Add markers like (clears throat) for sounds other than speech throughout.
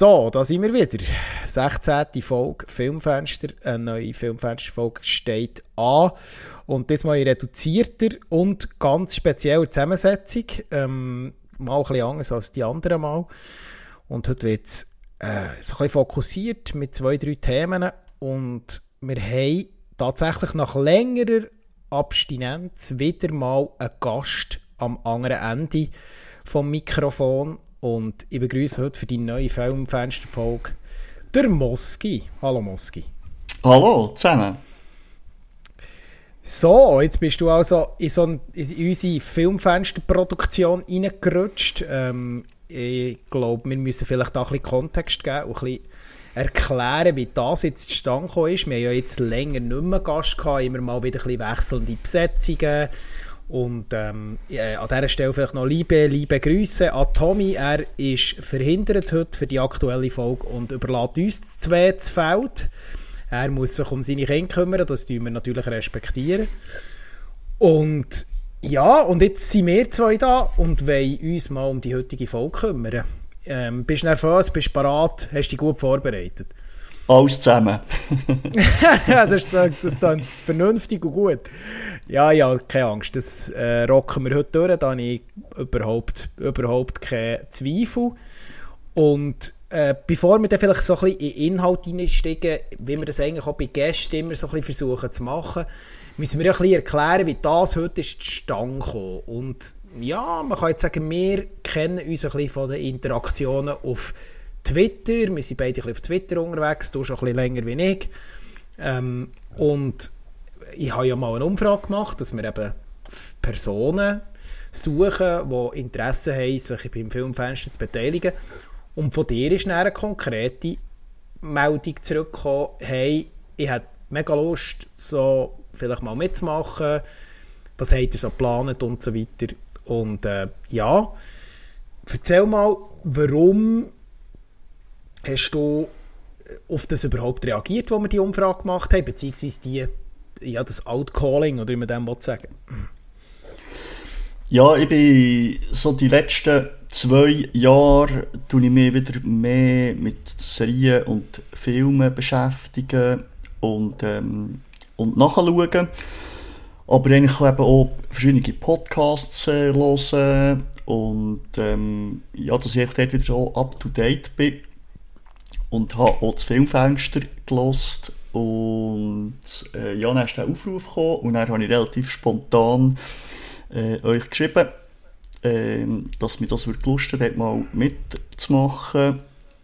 So, da sind wir wieder. 16. Folge Filmfenster. Eine neue Filmfenster-Folge steht an. Und diesmal in reduzierter und ganz spezieller Zusammensetzung. Ähm, mal bisschen anders als die anderen Mal. Und heute wird es äh, ein fokussiert mit zwei, drei Themen. Und wir haben tatsächlich nach längerer Abstinenz wieder mal einen Gast am anderen Ende vom Mikrofon und ich begrüße heute für die neue Filmfensterfolge der Moski. Hallo Moski. Hallo zusammen. So, jetzt bist du also in, so ein, in unsere Filmfensterproduktion reingerutscht. Ähm, ich glaube, wir müssen vielleicht auch ein bisschen Kontext geben und ein bisschen erklären, wie das jetzt zustande gekommen ist. Wir haben ja jetzt länger nicht mehr Gast gehabt, immer mal wieder ein bisschen wechselnde Besetzungen und ähm, an dieser Stelle vielleicht noch liebe, liebe Grüße an Tommy. Er ist verhindert heute für die aktuelle Folge und überlässt uns das zweites Feld. Er muss sich um seine Kinder kümmern, das tun wir natürlich respektieren. Und ja, und jetzt sind wir zwei da und wollen uns mal um die heutige Folge kümmern. Ähm, bist du nervös, bist du bereit, hast du dich gut vorbereitet? Alles zusammen. (laughs) ja, das, das, dann vernünftig und gut. Ja, ja, keine Angst, das äh, rocken wir heute durch, da habe ich überhaupt, überhaupt keinen Zweifel. Und äh, bevor wir dann vielleicht so ein bisschen in Inhalt einsteigen, wie wir das eigentlich auch bei Gästen immer so ein bisschen versuchen zu machen, müssen wir ein bisschen erklären, wie das heute ist zustande gekommen. Und ja, man kann jetzt sagen, wir kennen uns ein bisschen von den Interaktionen auf Twitter, wir sind beide auf Twitter unterwegs, du schon ein bisschen länger wie ich. Ähm, und ich habe ja mal eine Umfrage gemacht, dass wir eben Personen suchen, die Interesse haben, sich beim Filmfenster zu beteiligen. Und von dir ist eine konkrete Meldung zurückgekommen, hey, ich hätte mega Lust, so vielleicht mal mitzumachen, was habt ihr so geplant und so weiter. Und äh, ja, erzähl mal, warum hast du auf das überhaupt reagiert, wo wir die Umfrage gemacht haben, beziehungsweise die ja, das Outcalling, oder wie man dem sagen Ja, ich bin so die letzten zwei Jahre tue ich mich wieder mehr mit Serien und Filmen beschäftigen und, ähm, und nachschauen. Aber eigentlich eben auch verschiedene Podcasts äh, hören und ähm, ja, dass ich dort wieder so up to date bin. Und habe auch das Filmfenster gelost und äh, ja, dann ist der Aufruf gekommen und dann habe ich relativ spontan äh, euch geschrieben, äh, dass mir das Lust hat, mal mitzumachen.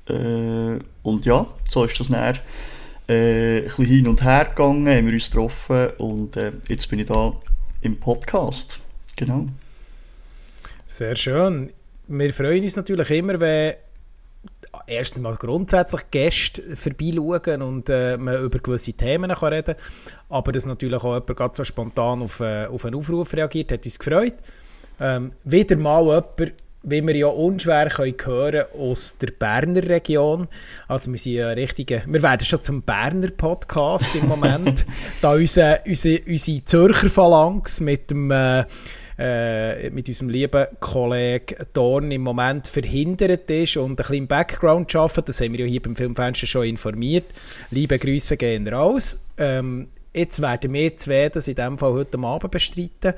Äh, und ja, so ist das dann äh, ein bisschen hin und her gegangen, haben wir uns getroffen und äh, jetzt bin ich da im Podcast. Genau. Sehr schön. Wir freuen uns natürlich immer, wenn erstens mal grundsätzlich Gäste vorbeischauen und äh, man über gewisse Themen kann reden kann. Aber dass natürlich auch jemand ganz so spontan auf, äh, auf einen Aufruf reagiert, hat uns gefreut. Ähm, wieder mal jemand, wie wir ja unschwer können hören aus der Berner Region. Also wir sind ja richtige, wir werden schon zum Berner Podcast im Moment, (laughs) da unsere, unsere, unsere Zürcher Phalanx mit dem äh, äh, mit unserem lieben Kollegen Dorn im Moment verhindert ist und ein bisschen im Background arbeitet. Das haben wir ja hier beim Filmfenster schon informiert. Liebe Grüße gehen raus. Ähm, jetzt werden wir zwei das in diesem Fall heute Abend bestreiten.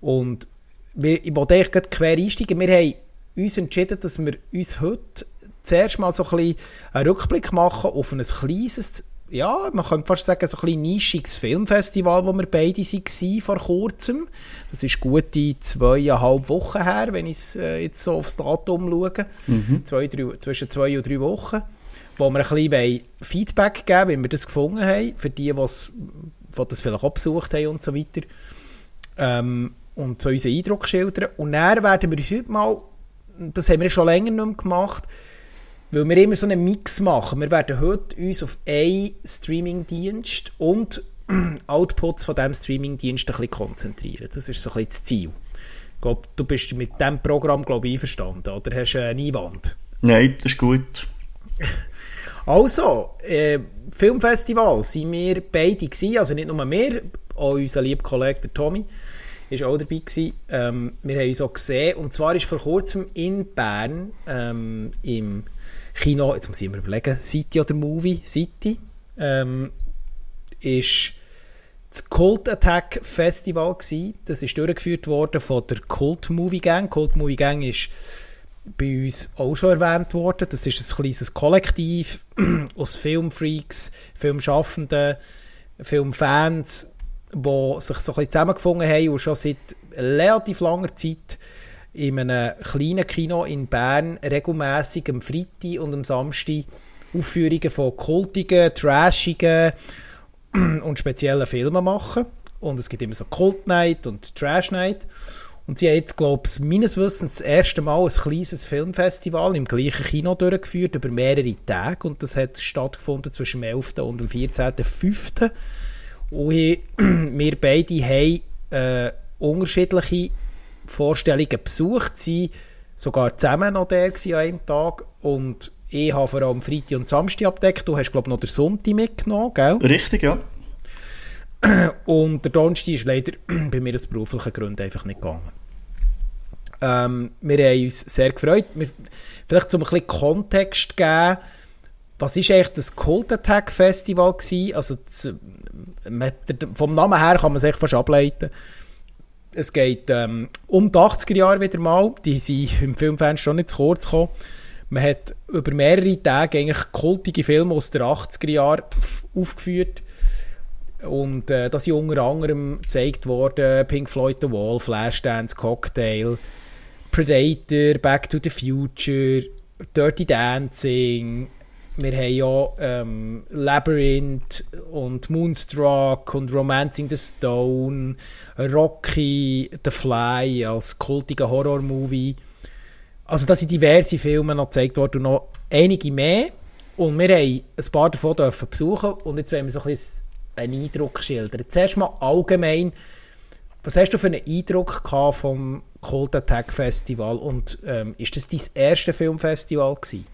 Und wir, ich wollte eigentlich quer einsteigen. Wir haben uns entschieden, dass wir uns heute zuerst mal so ein bisschen einen Rückblick machen auf ein kleines ja, man könnte fast sagen, so ein bisschen nischiges Filmfestival, wo wir beide waren vor kurzem. Das ist gute zweieinhalb Wochen her, wenn ich äh, jetzt so aufs Datum schaue. Mhm. Zwei, drei, zwischen zwei und drei Wochen. Wo wir ein bisschen Feedback geben wie wir das gefunden haben, für die, die das vielleicht auch besucht haben und so weiter. Ähm, und so unseren Eindruck schildern. Und dann werden wir uns heute mal, das haben wir schon länger nicht mehr gemacht, weil wir immer so einen Mix machen. Wir werden heute uns auf einen Streamingdienst und (clears throat) Outputs von diesem Streamingdienst ein bisschen konzentrieren. Das ist so ein bisschen das Ziel. Ich glaube, du bist mit diesem Programm glaube ich, einverstanden, oder hast du einen Einwand? Nein, das ist gut. (laughs) Also, äh, Filmfestival sind wir beide gewesen, also nicht nur wir, auch unser lieber Kollege der Tommy war auch dabei gewesen. Ähm, wir haben uns auch gesehen und zwar ist vor kurzem in Bern ähm, im Kino, jetzt muss ich mir überlegen, City oder Movie, City, ähm, ist das Cult Attack Festival gewesen. Das ist durchgeführt worden von der Cult Movie Gang. Cult Movie Gang ist bei uns auch schon erwähnt worden. Das ist ein kleines Kollektiv (clears throat) aus Filmfreaks, Filmschaffenden, Filmfans, die sich so ein bisschen zusammengefunden haben und schon seit relativ langer Zeit in einem kleinen Kino in Bern regelmäßig am Freitag und am Samstag Aufführungen von kultigen, trashigen (clears throat) und speziellen Filmen machen. Und es gibt immer so Cult Night und Trash Night. Und sie haben jetzt, glaube ich, meines Wissens das erste Mal ein kleines Filmfestival im gleichen Kino durchgeführt, über mehrere Tage. Und das hat stattgefunden zwischen dem 11. und dem 14.05. Und (clears throat) wir beide haben äh, unterschiedliche Vorstellungen besucht. Sie sogar zusammen noch der an einem Tag. Und ich habe vor allem Freitag und Samstag abdeckt. Du hast, glaube ich, noch den Sonntag mitgenommen, gell? Richtig, ja. (clears throat) Und der Donnerstag ist leider (clears throat) bei mir aus beruflichen Gründen einfach nicht gegangen. Ähm, wir haben uns sehr gefreut. Wir, vielleicht zum ein bisschen Kontext geben, was ist eigentlich das Cult Attack Festival gewesen? Also das, vom Namen her kann man sich fast ableiten. Es geht ähm, um die 80er Jahre wieder mal. Die sind im Filmfans schon nicht zu kurz gekommen. Man hat über mehrere Tage eigentlich kultige Filme aus den 80er Jahren aufgeführt. Und äh, das sind unter anderem gezeigt worden Pink Floyd The Wall, Flashdance, Cocktail, Predator, Back to the Future, Dirty Dancing. Wir haben ja ähm, Labyrinth und Moonstruck und Romancing the Stone, Rocky, The Fly als kultiger Horror-Movie. Also da sind diverse Filme noch gezeigt worden und noch einige mehr. Und wir haben ein paar davon dürfen besuchen und jetzt wollen wir so ein bisschen einen Eindruck schildern. Zuerst mal allgemein, was hast du für einen Eindruck vom Cold Attack Festival und ähm, ist das dein erstes Filmfestival gewesen?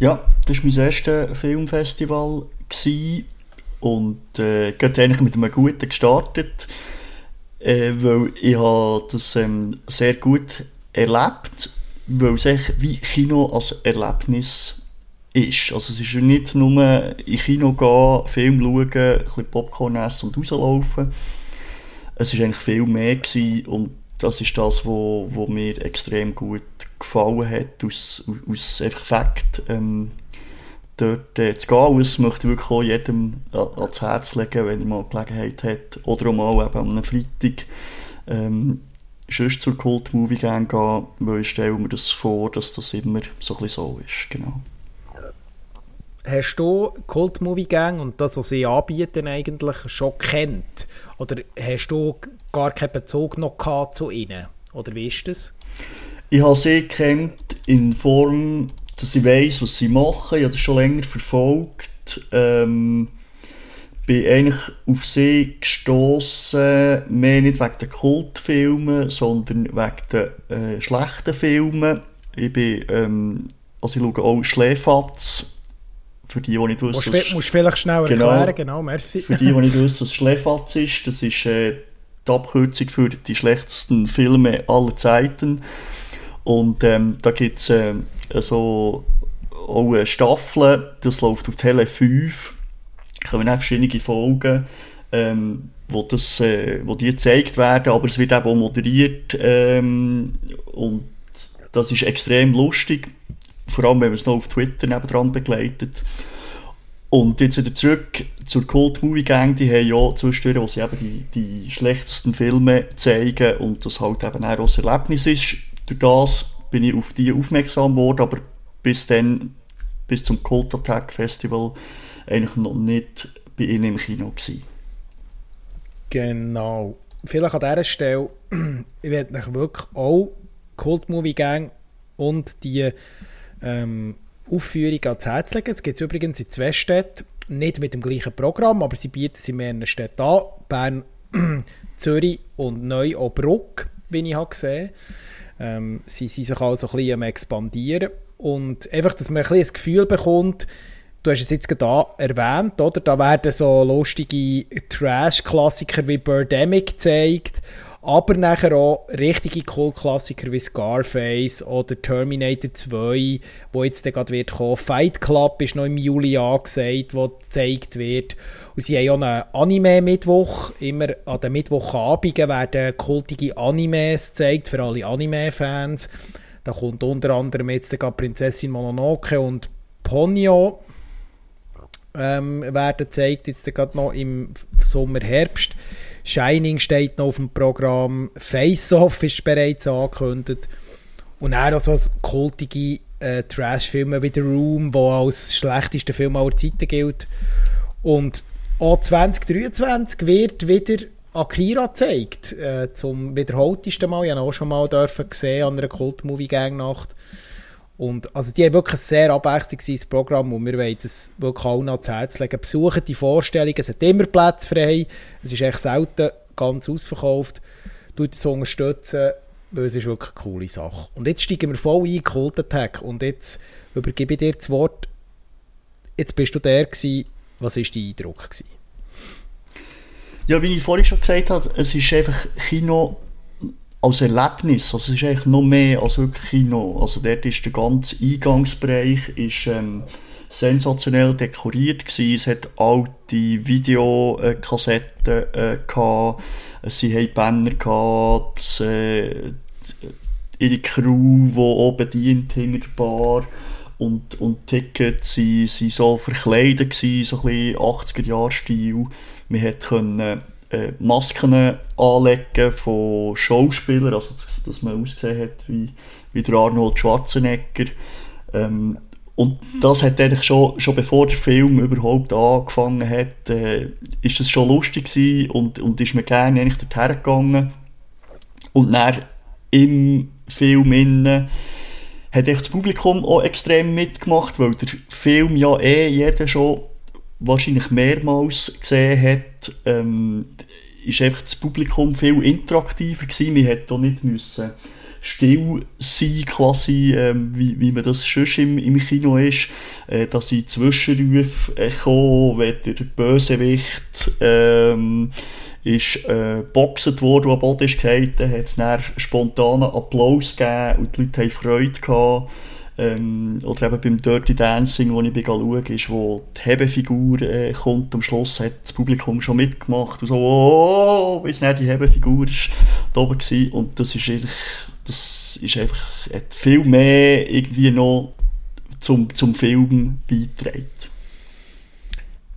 Ja, das war mein erstes Filmfestival und äh, geht eigentlich mit einem guten gestartet, äh, weil ich habe das ähm, sehr gut erlebt, weil es echt wie Kino als Erlebnis ist. Also es ist nicht nur in Kino gehen, Film schauen, ein bisschen Popcorn essen und rauslaufen. Es war eigentlich viel mehr gewesen und das ist das, was wo, wo mir extrem gut gefallen hat, aus, aus einfach Fakt, ähm, dort äh, zu gehen. Das möchte ich wirklich auch jedem ans Herz legen, wenn er mal Gelegenheit hat. Oder auch mal eben am Freitag ähm, sonst zur Cult Movie gehen, weil ich stelle mir das vor, dass das immer so ein bisschen so ist. Genau hast du Cult Movie Gang und das, was sie anbieten, eigentlich schon kennt? Oder hast du gar keinen Bezug noch zu ihnen? Oder wie ist das? Ich habe sie kennt in Form, dass ich weiß, was sie machen. Ich habe das schon länger verfolgt. Ähm, bin eigentlich auf sie gestoßen, mehr nicht wegen der Kultfilmen, sondern wegen der äh, schlechten Filmen. Ich bin, ähm, also ich schaue auch Schläfatz für die, die nicht wissen... Musst, musst vielleicht schnell genau, erklären, genau, merci. Für die, die nicht (laughs) wissen, was Schläfatz ist, das ist äh, die Abkürzung für die schlechtesten Filme aller Zeiten. Und ähm, da gibt es äh, so auch eine Staffel, das läuft auf Tele 5. Da kommen auch verschiedene Folgen, ähm, wo, das, äh, wo die gezeigt werden, aber es wird eben auch moderiert ähm, und das ist extrem lustig vor allem wenn man es noch auf Twitter nebendran begleitet. Und jetzt wieder zurück zur Cult Movie Gang, die haben ja zwischendurch, wo sie eben die, die schlechtesten Filme zeigen und das halt eben auch ein Erlebnis ist. Durch das bin ich auf die aufmerksam geworden, aber bis dann, bis zum Cult Attack Festival, eigentlich noch nicht bei ihnen im Kino gewesen. Genau. Vielleicht an dieser Stelle, (clears throat) ich werde euch wirklich auch Cult Movie Gang und die ähm, Aufführung ans Herz legen. Es gibt es übrigens in zwei Städten, nicht mit dem gleichen Programm, aber sie bieten sie in mehreren Städten an. Bern, (clears throat) Zürich und Neu-Obruck, wie ich habe gesehen ähm, Sie sind sich also ein bisschen am expandieren. Und einfach, dass man ein bisschen das Gefühl bekommt, du hast es jetzt gerade erwähnt, oder? Da werden so lustige Trash-Klassiker wie Birdemic gezeigt, aber nachher auch richtige Kultklassiker wie Scarface oder Terminator 2, wo jetzt gerade wird kommen. Fight Club ist noch im Juli angesagt, wo gezeigt wird. Und sie haben auch einen Anime-Mittwoch. Immer an den Mittwochabenden werden kultige Animes gezeigt für alle Anime-Fans. Da kommt unter anderem jetzt Prinzessin Mononoke und Ponyo ähm, werden gezeigt, jetzt gerade noch im Sommer, Herbst. Shining steht noch auf dem Programm, Face-Off ist bereits angekündigt. Und auch so kultige äh, Trash-Filme wie The Room, der als schlechtester Film aller Zeiten gilt. Und auch 2023 wird wieder Akira gezeigt, äh, zum wiederholtesten Mal. Ich habe auch schon mal dürfen gesehen an einer Kult-Movie-Gang-Nacht. Und also die haben wirklich ein sehr abwechslungsreiches Programm und wir wollen das wirklich allen ans Herz legen. Besuchen die Vorstellung, es hat immer Platz frei, es ist echt selten ganz ausverkauft. Tut es unterstützen, weil es ist wirklich eine coole Sache. Und jetzt steigen wir voll ein in Cult Attack und jetzt übergebe ich dir das Wort. Jetzt bist du der gewesen. Was war dein Eindruck? Gewesen? Ja, wie ich vorhin schon gesagt habe, es ist einfach Kino als Erlebnis, also es ist eigentlich noch mehr als wirklich Kino. Also dort ist der ganze Eingangsbereich ist, ähm, sensationell dekoriert gewesen. Es hat alte Videokassetten äh, gehabt. Sie haben Banner gehabt. Das, äh, ihre Crew, die oben dient hinter der Bar und, und Tickets sie, sie so verkleidet gewesen, so ein bisschen 80er-Jahr-Stil. Man konnte äh, Masken anlegen von Schauspielern, also dass, dass man ausgesehen hat wie, wie der Arnold Schwarzenegger. Ähm, und das hat eigentlich schon, schon bevor der Film überhaupt angefangen hat, äh, ist das schon lustig gewesen und, und ist mir gerne eigentlich dorthin gegangen. Und dann im Film innen hat echt das Publikum auch extrem mitgemacht, weil der Film ja eh jeder schon wahrscheinlich mehrmals gesehen hat, ähm, ist einfach das Publikum viel interaktiver gewesen. Man hätte auch nicht müssen still sein, quasi, ähm, wie, wie man das schon im, im Kino ist, äh, dass sie Zwischenrufe äh, kommen, wenn der Bösewicht ähm, ist äh, boxet worden, am Boden ist gefallen, hat es dann spontanen Applaus gegeben und die Leute haben Freude gehabt. Ähm, oder eben beim Dirty Dancing, wo ich bin schaue, ist, wo die Hebefigur äh, kommt, am Schluss hat das Publikum schon mitgemacht und so, oh, bis nicht die Hebefigur ist da oben gewesen. und das ist eigentlich, das ist einfach, hat viel mehr irgendwie noch zum, zum Film beigetragen.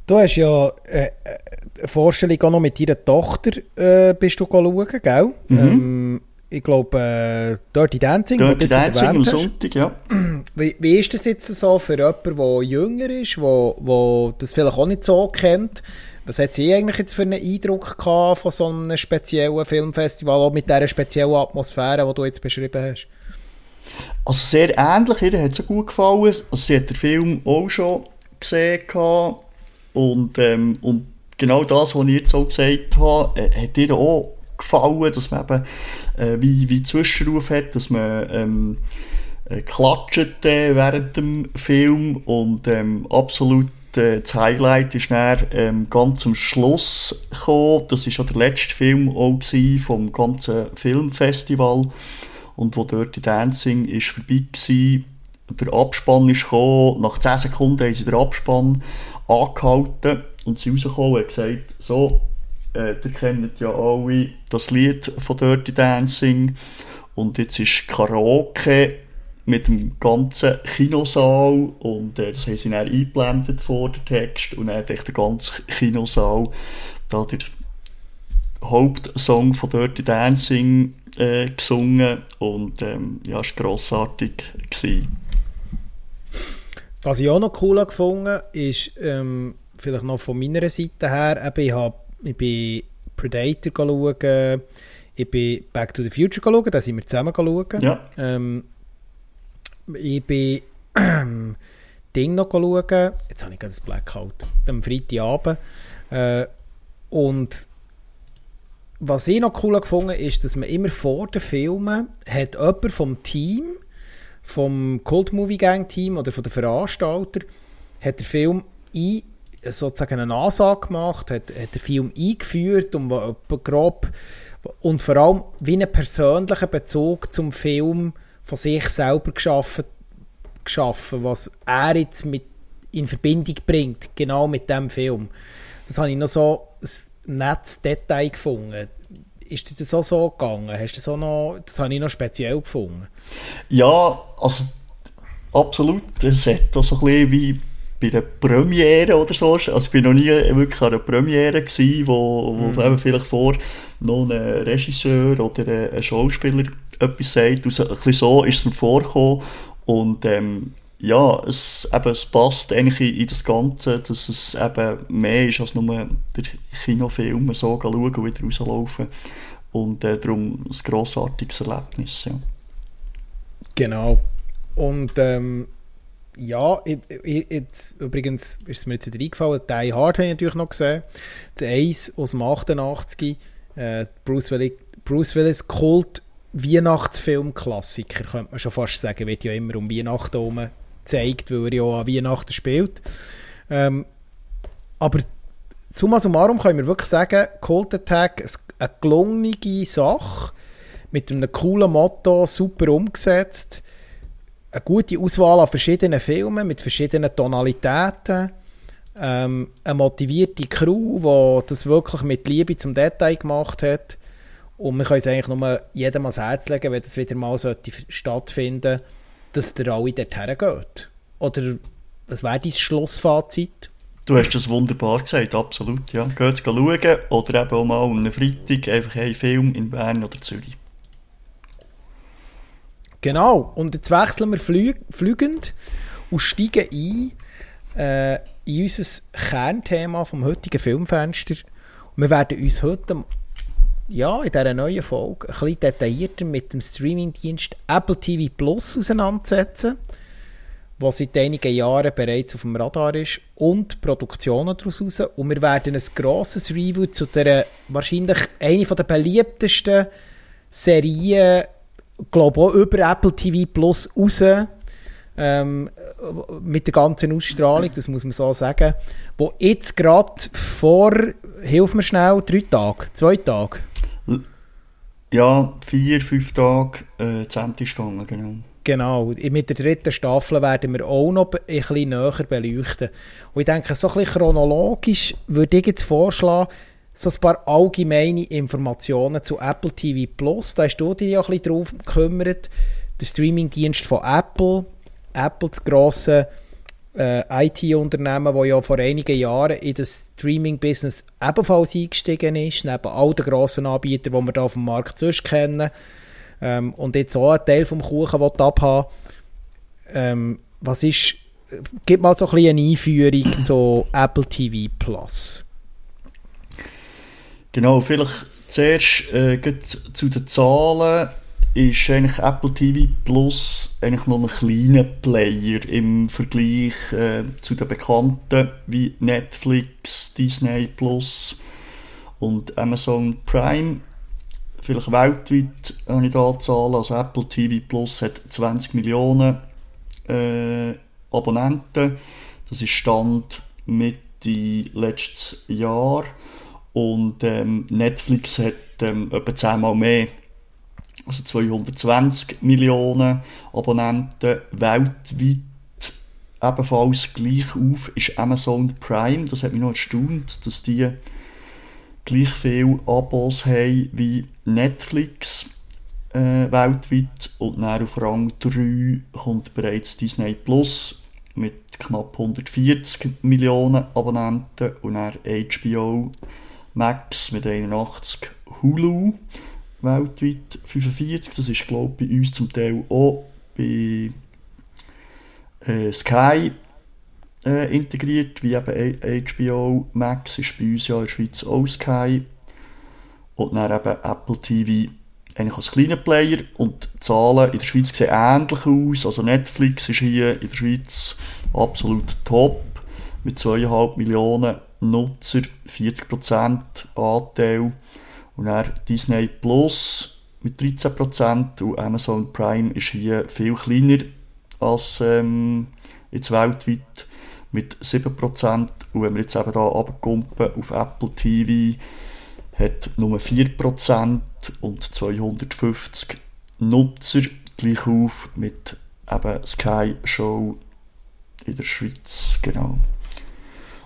Du hast ja äh, eine Vorstellung auch noch mit deiner Tochter äh, bist du schauen, gell? Mhm. Ähm, ich glaube, äh, Dirty Dancing. Dirty Dancing am Sonntag, ja. (clears throat) Wie, wie ist das jetzt so für jemanden, der jünger ist, wo, wo das vielleicht auch nicht so kennt? Was hat sie eigentlich jetzt für einen Eindruck gehabt von so einem speziellen Filmfestival, auch mit dieser speziellen Atmosphäre, die du jetzt beschrieben hast? Also sehr ähnlich, ihr hat es gut gefallen. Also sie hat den Film auch schon gesehen gehabt. und, ähm, und genau das, was ich jetzt auch gesagt habe, äh, hat ihr auch gefallen, dass man eben äh, wie, wie Zwischenruf hat, dass man ähm, äh, klatscht äh, während dem Film und ähm, absolut äh, das Highlight ist dann ähm, ganz am Schluss gekommen. Das ist ja der letzte Film auch vom ganzen Filmfestival und wo Dirty Dancing ist vorbei war. Der Abspann ist gekommen, nach 10 Sekunden haben sie den Abspann angehalten und sie rausgekommen und gesagt, so, äh, ihr kennt ja alle das Lied von Dirty Dancing und jetzt ist Karaoke mit dem ganzen Kinosaal und äh, das haben sie dann eingeblendet vor der Text und dann hat echt der ganze Kinosaal da der Hauptsong von Dirty Dancing äh, gesungen und ähm, ja, es war grossartig. Gewesen. Was ich auch noch cool gefunden ist, ähm, vielleicht noch von meiner Seite her, eben, ich habe ich bin Predator schauen, ich bin Back to the Future schauen, da sind wir zusammen schauen. Ja. Ähm, ich bin ähm, Ding noch schauen, jetzt habe ich gerade das Blackout, am Freitagabend. Äh, und was ich noch cool gefunden ist, dass man immer vor den Filmen hat jemand vom Team, vom Cult Movie Gang Team oder von den Veranstalter, hat der Film ein sozusagen eine Ansage gemacht, hat, hat den Film eingeführt und grob und vor allem wie einen persönlichen Bezug zum Film von sich selber geschaffen, geschaffen was er jetzt mit in Verbindung bringt, genau mit dem Film. Das habe ich noch so ein nettes Detail gefunden. Ist dir das auch so gegangen? Hast du das, noch, das habe ich noch speziell gefunden. Ja, also absolut. Es hat auch so ein bisschen wie bei einer Premiere oder so. Also ich war noch nie wirklich an einer Premiere gewesen, wo, wo mhm. eben vielleicht vor noch ein Regisseur oder ein Schauspieler etwas sagt. Und so, ein bisschen so ist es mir vorgekommen. Und ähm, ja, es, eben, es passt eigentlich in, in, das Ganze, dass es eben mehr ist als nur der Kinofilm so schauen und wieder rauslaufen. Und äh, darum ein grossartiges Erlebnis. Ja. Genau. Und ähm, ja, ich, ich, jetzt, übrigens ist es mir jetzt wieder eingefallen, Die Hard habe ich natürlich noch gesehen. Das Eis aus dem 88. Äh, Bruce, Willis, Bruce Willis Kult Weihnachtsfilm-Klassiker, könnte man schon fast sagen. Wird ja immer um Weihnachten herum gezeigt, weil er ja an Weihnachten spielt. Ähm, aber summa summarum können wir wirklich sagen, Cold Attack eine gelungene Sache, mit einem coolen Motto, super umgesetzt, eine gute Auswahl an verschiedenen Filmen mit verschiedenen Tonalitäten, ähm, eine motivierte Crew, die das wirklich mit Liebe zum Detail gemacht hat und wir können es eigentlich nur jedem ans Herz legen, wenn das wieder mal stattfinden sollte dass der alle dorthin geht? Oder was wäre dein Schlussfazit? Du hast das wunderbar gesagt, absolut. Ja. Geht schauen oder eben auch mal einen Freitag einfach einen Film in Bern oder Zürich. Genau, und jetzt wechseln wir flü flügend und steigen ein äh, in unser Kernthema vom heutigen Filmfenster. Und wir werden uns heute ja, in dieser neuen Folge ein bisschen detaillierter mit dem Streamingdienst Apple TV Plus auseinandersetzen, was seit einigen Jahren bereits auf dem Radar ist und Produktionen daraus raus. Und wir werden ein grosses Review zu der wahrscheinlich eine der beliebtesten Serien, glaube auch über Apple TV Plus raus, ähm, mit der ganzen Ausstrahlung, das muss man so sagen, wo jetzt gerade vor, hilf mir schnell, drei Tage, zwei Tage, ja, vier, fünf Tage äh, Stunde, genau. Genau, mit der dritten Staffel werden wir auch noch ein bisschen näher beleuchten. Und ich denke, so ein bisschen chronologisch würde ich jetzt vorschlagen, so ein paar allgemeine Informationen zu Apple TV Plus. Da hast du dich ja ein bisschen drauf gekümmert. Der Streamingdienst von Apple, Apple das grosse äh, IT-Unternehmen, das ja vor einigen Jahren in das Streaming-Business ebenfalls eingestiegen ist, neben all den grossen Anbietern, die wir hier auf dem Markt sonst kennen, ähm, und jetzt auch einen Teil vom Kuchen abhaben ähm, Was ist, gib mal so ein bisschen eine Einführung zu Apple TV Plus. Genau, vielleicht zuerst äh, zu den Zahlen ist eigentlich Apple TV Plus eigentlich noch ein kleiner Player im Vergleich äh, zu den bekannten wie Netflix, Disney Plus und Amazon Prime. Vielleicht weltweit habe ich da Zahlen. Also Apple TV Plus hat 20 Millionen äh, Abonnenten. Das ist Stand Mitte letztes Jahr. Und ähm, Netflix hat ähm, etwa 10 Mal mehr also 220 Millionen Abonnenten weltweit. Ebenfalls gleich auf ist Amazon Prime. Das hat mich noch erstaunt, dass die gleich viele Abos haben wie Netflix äh, weltweit. Und dann auf Rang 3 kommt bereits Disney Plus mit knapp 140 Millionen Abonnenten und dann HBO Max mit 81 Hulu weltweit 45. Das ist, glaube ich, bei uns zum Teil auch bei äh, Sky äh, integriert, wie eben HBO Max ist bei uns ja in der Schweiz auch Sky. Und dann eben Apple TV eigentlich als kleiner Player und die Zahlen in der Schweiz sehen ähnlich aus. Also Netflix ist hier in der Schweiz absolut top mit 2,5 Millionen Nutzer, 40% Anteil. Und dann Disney Plus mit 13% und Amazon Prime ist hier viel kleiner als ähm, jetzt weltweit mit 7%. Und wenn wir jetzt eben hier runterkumpen auf Apple TV, hat nur 4% und 250 Nutzer gleich auf mit eben Sky Show in der Schweiz, genau.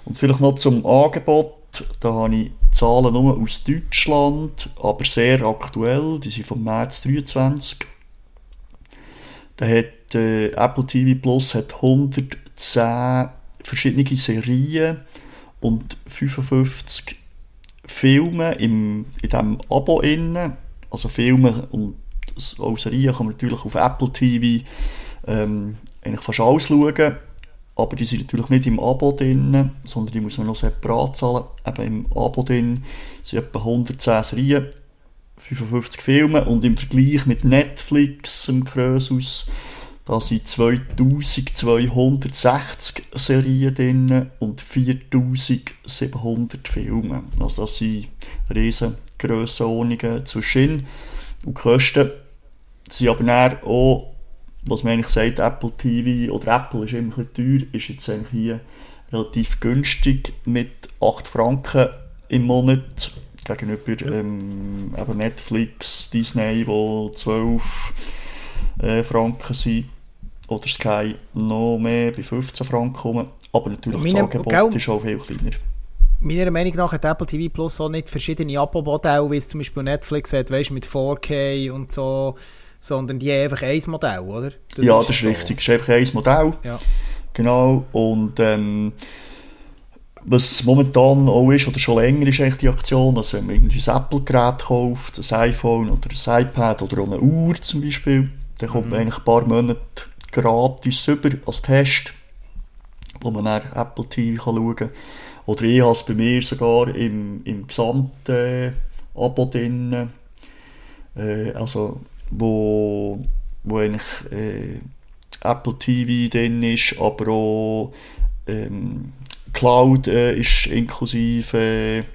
Und vielleicht noch zum Angebot, da habe ich Zahlen nur aus Deutschland, aber sehr aktuell, die sind vom März 23. Da hat äh, Apple TV Plus hat 110 verschiedene Serien und 55 Filme im, in diesem Abo innen. Also Filme und auch Serien kann man natürlich auf Apple TV ähm, eigentlich fast alles schauen. Aber die sind natürlich nicht im Abo drin, sondern die muss man noch separat zahlen. Eben im Abo drin sind etwa 110 Serien, 55 Filme und im Vergleich mit Netflix im Krösus da sind 2260 Serien drin und 4700 Filme. Also das sind riesen Grössenordnungen zwischen. Und die Kosten sind aber auch, was man eigentlich sagt, Apple TV oder Apple ist immer ein bisschen teuer, ist jetzt eigentlich hier relativ günstig mit 8 Franken im Monat. Gegenüber ähm, Netflix, Disney, wo 12 äh, Franken sind. Oder Sky noch mehr bei 15 Franken kommen. Aber natürlich meine, das Angebot gell, ist auch viel kleiner. Meiner Meinung nach hat Apple TV Plus auch nicht verschiedene Abo-Modelle, wie es zum Beispiel Netflix hat, weißt, mit 4K und so, sondern die haben einfach ein Modell, oder? Das ja, ist das ist so. richtig. Es ist einfach ein Modell. Ja. Genau. Und ähm, was momentan auch ist, oder schon länger ist eigentlich die Aktion, dass wenn man irgendwie ein Apple-Gerät kauft, ein iPhone oder ein iPad oder auch eine Uhr zum Beispiel, dann kommt mhm. man eigentlich ein paar Monate gratis über als Test, wo man dann Apple TV kann schauen kann. Oder ich habe es bei mir sogar im, im gesamten Abo drin, äh, also wo, wo eigentlich äh, Apple TV drin ist, aber auch ähm, Cloud äh, ist inklusive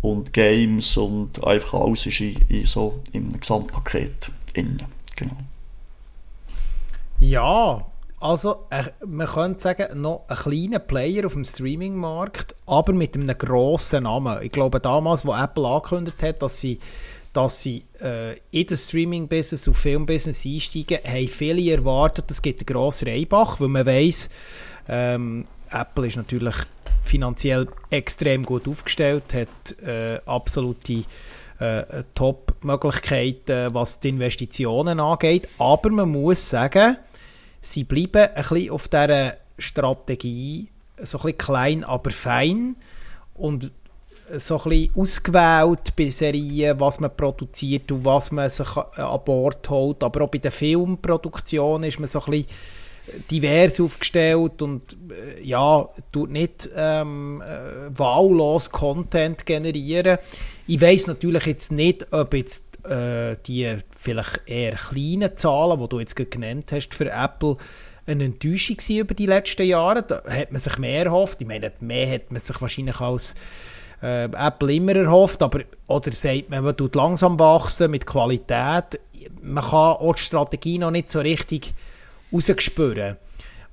und Games und einfach alles ist in, in so im Gesamtpaket drin. Genau. Ja, also äh, man könnte sagen, noch ein kleiner Player auf dem Streaming-Markt, aber mit einem grossen Namen. Ich glaube, damals, wo Apple angekündigt hat, dass sie, dass sie äh, in das Streaming-Business und Film-Business einsteigen, haben viele erwartet, es gibt einen grossen Reibach, weil man weiss, ähm, Apple ist natürlich finanziell extrem gut aufgestellt, hat äh, absolute äh, Top-Möglichkeiten, was die Investitionen angeht. Aber man muss sagen, sie bleiben ein bisschen auf dieser Strategie, so ein bisschen klein, aber fein und so ein bisschen ausgewählt bei Serien, was man produziert und was man sich an Bord holt. Aber auch bei der Filmproduktion ist man so ein bisschen divers aufgestellt und äh, ja, tut nicht ähm, äh, wahllos Content generieren. Ich weiß natürlich jetzt nicht, ob jetzt äh, die vielleicht eher kleinen Zahlen, die du jetzt genannt hast, für Apple eine Enttäuschung über die letzten Jahre. Da hat man sich mehr erhofft. Ich meine, mehr hat man sich wahrscheinlich als äh, Apple immer erhofft, aber oder sagt man, man tut langsam wachsen mit Qualität. Man kann auch die Strategie noch nicht so richtig rausgespüren.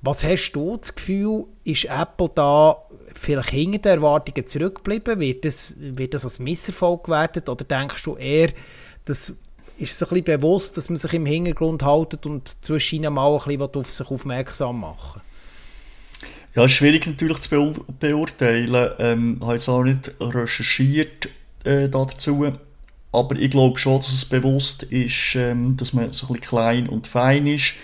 Was hast du das Gefühl, ist Apple da vielleicht hinter den Erwartungen zurückgeblieben? Wird das, wird das als Misserfolg gewertet oder denkst du eher, das ist so ein bisschen bewusst, dass man sich im Hintergrund haltet und zwischen ihnen mal ein bisschen auf sich aufmerksam machen Ja, ist schwierig natürlich zu beur beurteilen. Ähm, ich habe jetzt auch nicht recherchiert äh, dazu. Aber ich glaube schon, dass es bewusst ist, ähm, dass man so ein bisschen klein und fein ist.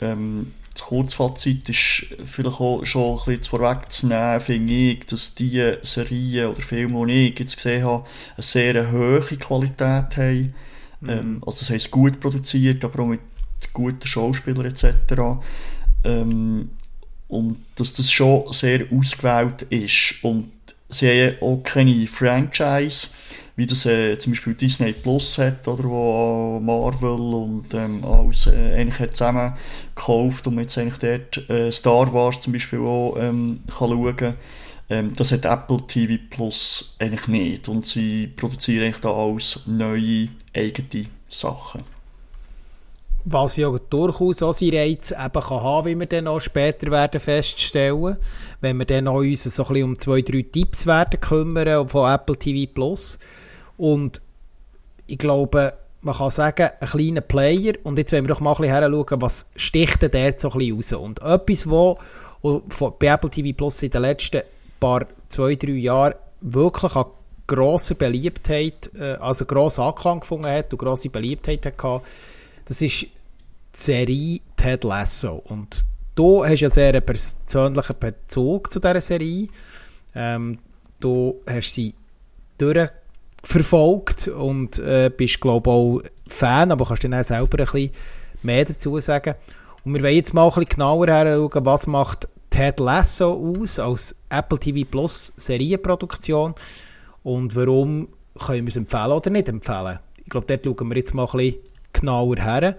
Ähm, das Kurzfazit ist vielleicht auch schon ein bisschen vorwegzunehmen, finde ich, dass die Serien oder Filme, die ich jetzt gesehen habe, eine sehr hohe Qualität haben. Mhm. Ähm, also das heisst gut produziert, aber auch mit guten Schauspielern etc. Ähm, und dass das schon sehr ausgewählt ist. Und sie haben auch keine Franchise wie das äh, zum Beispiel Disney Plus hat, oder wo Marvel und ähm, alles äh, eigentlich hat zusammen gekauft und jetzt eigentlich dort äh, Star Wars zum Beispiel auch ähm, kann schauen ähm, das hat Apple TV Plus eigentlich nicht und sie produzieren eigentlich da alles neue eigene Sachen. Was ja durchaus auch seinen Reiz eben kann haben, wie wir dann auch später werden feststellen, wenn wir dann auch uns so ein bisschen um zwei, drei Tipps werden kümmern von Apple TV Plus. Und ich glaube, man kann sagen, ein kleiner Player. Und jetzt wollen wir doch mal ein bisschen schauen, was sticht denn der so ein bisschen raus. Und etwas, wo bei Apple TV Plus in den letzten paar, zwei, drei Jahren wirklich an grosser Beliebtheit, äh, also grossen Anklang gefunden hat und grosse Beliebtheit hatte, das ist die Serie Ted Lasso. Und du hast ja sehr einen persönlichen Bezug zu dieser Serie. Ähm, du hast sie durchverfolgt und äh, bist, glaube ich, auch Fan, aber kannst dann auch selber ein bisschen mehr dazu sagen. Und wir wollen jetzt mal ein bisschen genauer schauen, was macht Ted Lasso aus als Apple TV Plus Serienproduktion und warum können wir es empfehlen oder nicht empfehlen. Ich glaube, dort schauen wir jetzt mal ein bisschen genauer her.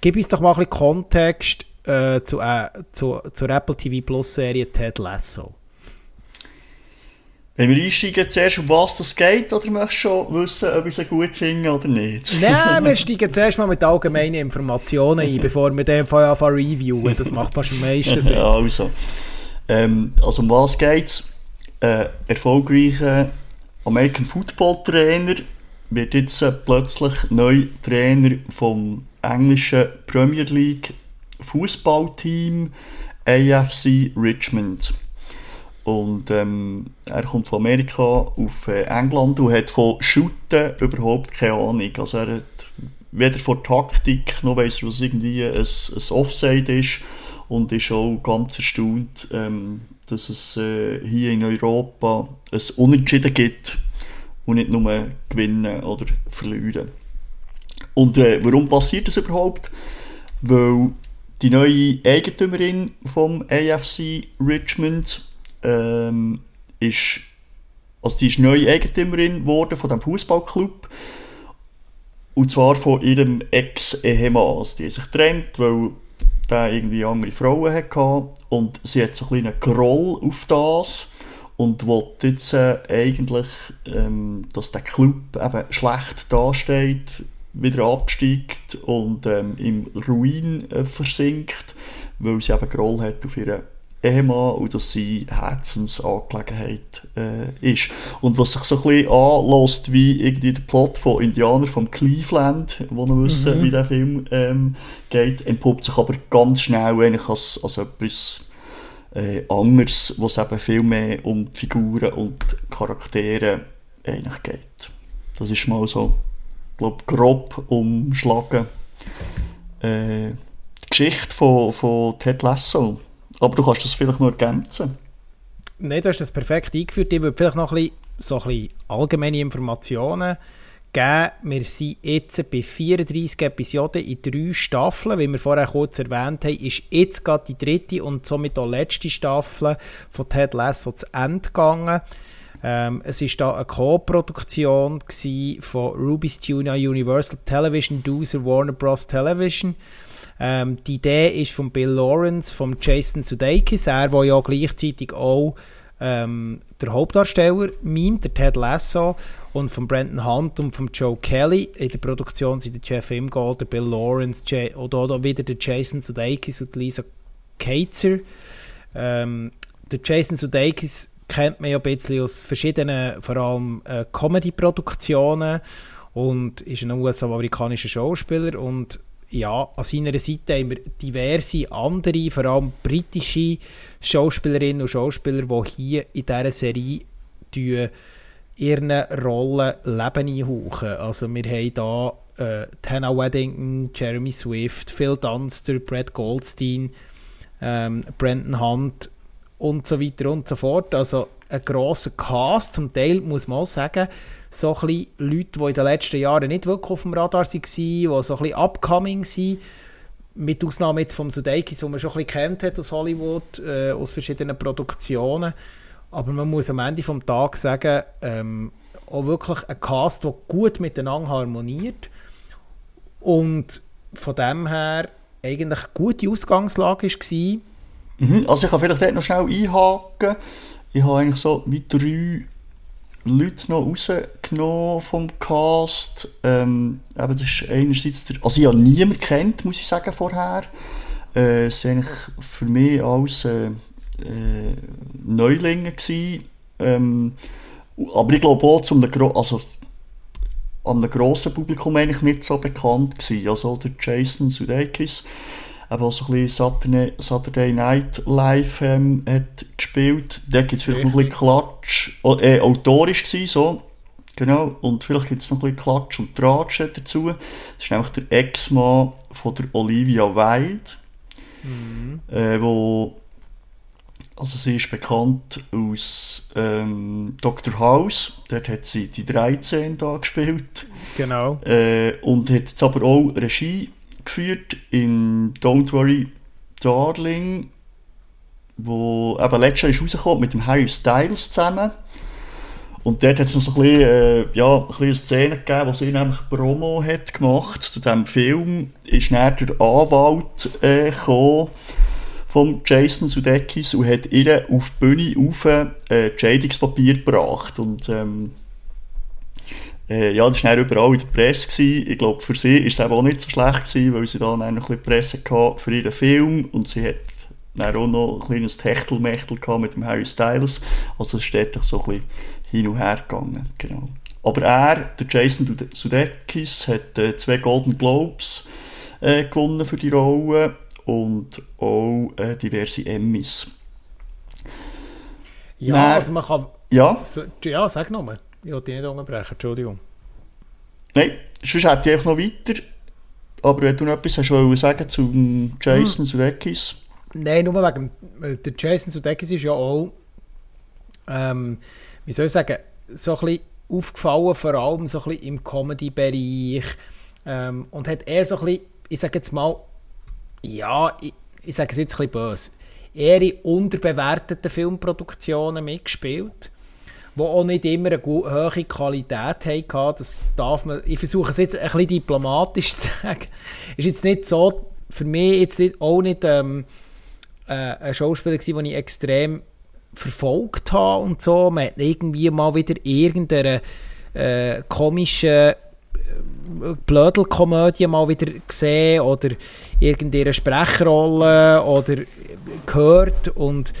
Gib uns doch mal ein bisschen Kontext äh, zu, äh, zu, zur Apple TV Plus Serie Ted Lasso. Wenn wir einsteigen, zuerst um was das geht, oder möchtest du schon wissen, ob ich sie gut finde oder nicht? Nein, wir (laughs) steigen zuerst mal mit allgemeinen Informationen ein, bevor wir den Fall anfangen reviewen. Das macht fast am meisten Sinn. (laughs) ja, also. Ähm, also um was geht es? Äh, erfolgreicher American Football Trainer wird jetzt plötzlich neu Trainer vom englischen Premier League Fußballteam AFC Richmond. Und ähm, er kommt von Amerika auf äh, England und hat von Shooten überhaupt keine Ahnung. Also er hat weder von Taktik noch er, was irgendwie ein, ein Offside ist und ist auch ganz erstaunt, ähm, dass es äh, hier in Europa ein Unentschieden gibt und nicht nur gewinnen oder verlieren. Und äh, warum passiert das überhaupt? Weil die neue Eigentümerin vom AFC Richmond ähm, ist, also die ist neue Eigentümerin geworden von dem Fußballclub und zwar von ihrem Ex-Ehemann. Also die sich getrennt, weil der irgendwie andere Frauen hatte und sie hat so ein einen Groll auf das und will jetzt äh, eigentlich, ähm, dass der Club eben schlecht dasteht, wieder absteigt und ähm, im Ruin äh, versinkt, weil sie eben Groll hat auf ihren Ehemann und dass sie Herzensangelegenheit äh, ist. Und was sich so ein bisschen anlässt wie irgendwie der Plot von Indianer von Cleveland, wo wir wissen, mhm. wie der Film ähm, geht, entpuppt sich aber ganz schnell eigentlich als, als etwas äh, anderes, wo es eben viel mehr um Figuren und Charaktere eigentlich geht. Das ist mal so, glaube grob umschlagen. Äh, die Geschichte von, von Ted Lasso. Aber du kannst das vielleicht noch ergänzen. Nein, du hast das perfekt eingeführt. Ich würde vielleicht noch ein bisschen, so ein bisschen allgemeine Informationen geben. Wir sind jetzt bei 34 Episoden in drei Staffeln. Wie wir vorher kurz erwähnt haben, ist jetzt gerade die dritte und somit auch letzte Staffel von Ted Lasso zu Ende gegangen. Ähm, es war da eine Co-Produktion von Ruby's Tuna Universal Television, Doozer Warner Bros. Television. Ähm, die Idee ist von Bill Lawrence, von Jason Sudeikis, er, der ja gleichzeitig auch ähm, der Hauptdarsteller mimt, der Ted Lasso, und von Brandon Hunt und von Joe Kelly. In der Produktion sind der Jeff Imgold, der Bill Lawrence, Jay, oder, oder wieder der Jason Sudeikis und Lisa Kaitzer. Ähm, der Jason Sudeikis kennt man ja ein bisschen aus verschiedenen, vor allem äh, Comedy-Produktionen und ist ein US-amerikanischer Schauspieler und ja, an seiner Seite haben wir diverse andere, vor allem britische Schauspielerinnen und Schauspieler, die hier in dieser Serie ihren Rollen Leben einhauchen. Also wir haben hier äh, Hannah Weddington, Jeremy Swift, Phil Dunster, Brad Goldstein, ähm, Brandon Hunt und so weiter und so fort. Also ein grosser Cast, zum Teil muss man auch sagen, so ein bisschen Leute, die in den letzten Jahren nicht wirklich auf dem Radar waren, die so ein bisschen upcoming sind, mit Ausnahme jetzt vom Sudeikis, den man schon ein bisschen kennt hat aus Hollywood, äh, aus verschiedenen Produktionen. Aber man muss am Ende des Tages sagen, ähm, auch wirklich ein Cast, der gut miteinander harmoniert und von dem her eigentlich eine gute Ausgangslage war. Mhm, also ich kann vielleicht noch schnell einhaken. Ich habe eigentlich so wie drei Leute noch rausgenommen vom Cast. Ähm, eben, das ist einerseits der, also ich habe niemanden kennt, muss ich sagen, vorher. Äh, es war eigentlich für mich alles äh, äh, Neulinge gewesen. Ähm, aber ich glaube auch zum also an einem grossen Publikum eigentlich nicht so bekannt gewesen. Also der Jason Sudeikis, aber so ein bisschen Saturday, Saturday Night Live ähm, hat gespielt. Da gibt es vielleicht noch ein bisschen Klatsch, äh, autorisch gewesen, so. Genau, und vielleicht gibt es noch ein bisschen Klatsch und Tratsch dazu. Das ist nämlich der Ex-Mann von der Olivia Wilde, mhm. äh, wo also sie ist bekannt aus ähm, Dr. House, dort hat sie die 13 da gespielt. Genau. Äh, und hat jetzt aber auch Regie geführt in Don't Worry Darling, wo eben letztes Jahr rausgekommen mit dem Harry Styles zusammen. Und dort hat es noch so ein bisschen, äh, ja, ein bisschen Szene gegeben, wo sie nämlich Promo hat gemacht zu diesem Film. Ist dann der Anwalt äh, von Jason Sudeikis und hat ihr auf die Bühne auf äh, Scheidungspapier gebracht. Und ähm, äh, ja, das war überall in der Presse. Gewesen. Ich glaube, für sie war es auch nicht so schlecht, gewesen, weil sie dann noch ein bisschen Presse hatte für ihren Film und sie hat dann auch noch ein kleines Techtelmechtel mit dem Harry Styles. Also es ist dort so ein bisschen hin und her gegangen. Genau. Aber er, der Jason Sudeikis, hat äh, zwei Golden Globes äh, gewonnen für die Rolle und auch äh, diverse Emmys. Ja, Dann, also man kann... Ja? So, ja, sag nochmal. Ich wollte dich nicht unterbrechen, Entschuldigung. Nein, sonst hätte ich noch weiter. Aber wenn du noch etwas hast du sagen zu Jason hm. Sudeikis? Nein, nur wegen... Der Jason Sudeikis ist ja auch... Ähm, wie soll ich sagen, so ein bisschen aufgefallen, vor allem so ein bisschen im Comedy-Bereich. Ähm, und hat eher so ein bisschen, ich sage jetzt mal, ja, ich, ich sage es jetzt ein bisschen böse, eher in unterbewerteten Filmproduktionen mitgespielt, die auch nicht immer eine hohe Qualität hatten. Das darf man, ich versuche es jetzt ein bisschen diplomatisch (laughs) zu sagen. Ist jetzt nicht so, für mich jetzt nicht, auch nicht ähm, äh, ein Schauspieler gewesen, den ich extrem verfolgt habe und so. Man hat irgendwie mal wieder irgendeine äh, komische Blödelkomödie mal wieder gesehen oder irgendeine Sprechrolle oder gehört und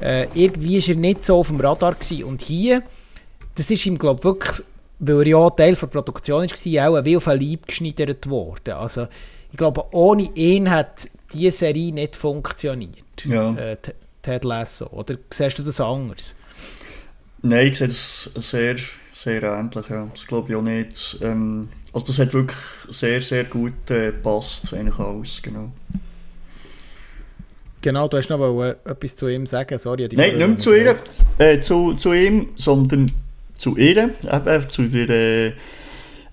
äh, irgendwie ist er nicht so auf dem Radar gewesen. und hier das ist ihm glaube wirklich weil er ja Teil der Produktion war, auch wie auf ein Leib geschneidert worden. Also ich glaube, ohne ihn hat diese Serie nicht funktioniert. Ja. Äh, Ted Lasso. Oder siehst du das anders? Nein, ich sehe das sehr, sehr ähnlich. Ja. Das glaube ich auch nicht. Ähm, also das hat wirklich sehr, sehr gut äh, eigentlich alles, genau. Genau, du hast noch mal etwas zu ihm sagen, sorry. Nein, nicht mehr zu, ihr, äh, zu, zu ihm, sondern zu ihr, eben zu der äh,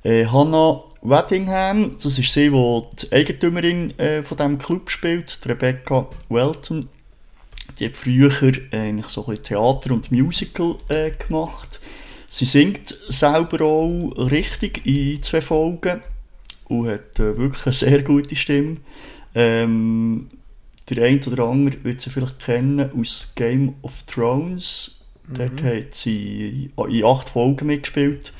äh, Hannah Weddingham. Das ist sie, die die Eigentümerin äh, von diesem Club spielt, die Rebecca Welton. Die hat früher eigentlich so ein Theater und Musical äh, gemacht. Sie singt selber auch richtig in zwei Folgen und hat äh, wirklich eine sehr gute Stimme. Ähm, der eine oder andere wird sie vielleicht kennen aus Game of Thrones. Mhm. Dort hat sie in acht Folgen mitgespielt.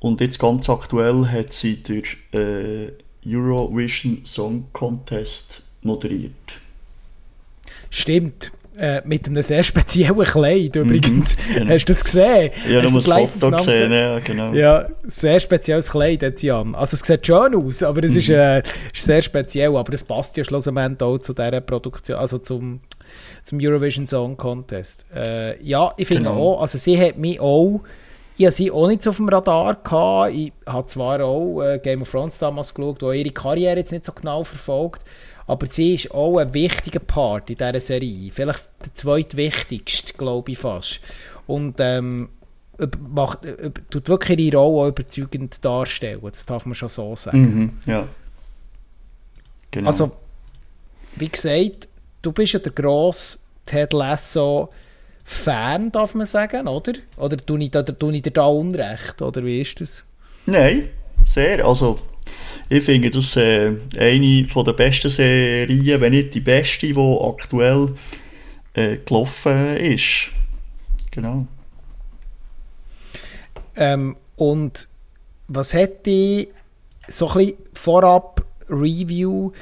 Und jetzt ganz aktuell hat sie den äh, Eurovision Song Contest moderiert. Stimmt. Äh, mit einem sehr speziellen Kleid übrigens. Mhm, genau. Hast du das gesehen? Ja, du hast das Foto gesehen, ja, genau. Ja, sehr spezielles Kleid hat sie an. Also es sieht schön aus, aber es mhm. ist, äh, ist, sehr speziell, aber es passt ja schlussendlich auch zu dieser Produktion, also zum, zum Eurovision Song Contest. Äh, ja, ich finde genau. auch, also sie hat mich auch ich hatte sie auch nicht so auf dem Radar. Gehabt. Ich habe zwar auch äh, Game of Thrones damals geschaut, wo ihre Karriere jetzt nicht so genau verfolgt. Aber sie ist auch ein wichtiger Part in dieser Serie. Vielleicht der zweitwichtigste, glaube ich fast. Und ähm, macht, tut wirklich ihre Rolle auch überzeugend darstellen. Das darf man schon so sagen. Mhm, ja. Genau. Also, wie gesagt, du bist ja der grosse Ted Lasso Fan, darf man sagen, oder? Oder tue ich, tue ich dir da Unrecht, oder wie ist das? Nein, sehr. Also, ich finde das äh, eine von der besten Serien, wenn nicht die beste, die aktuell äh, gelaufen ist. Genau. Ähm, und was hätte so ein bisschen vorab Review,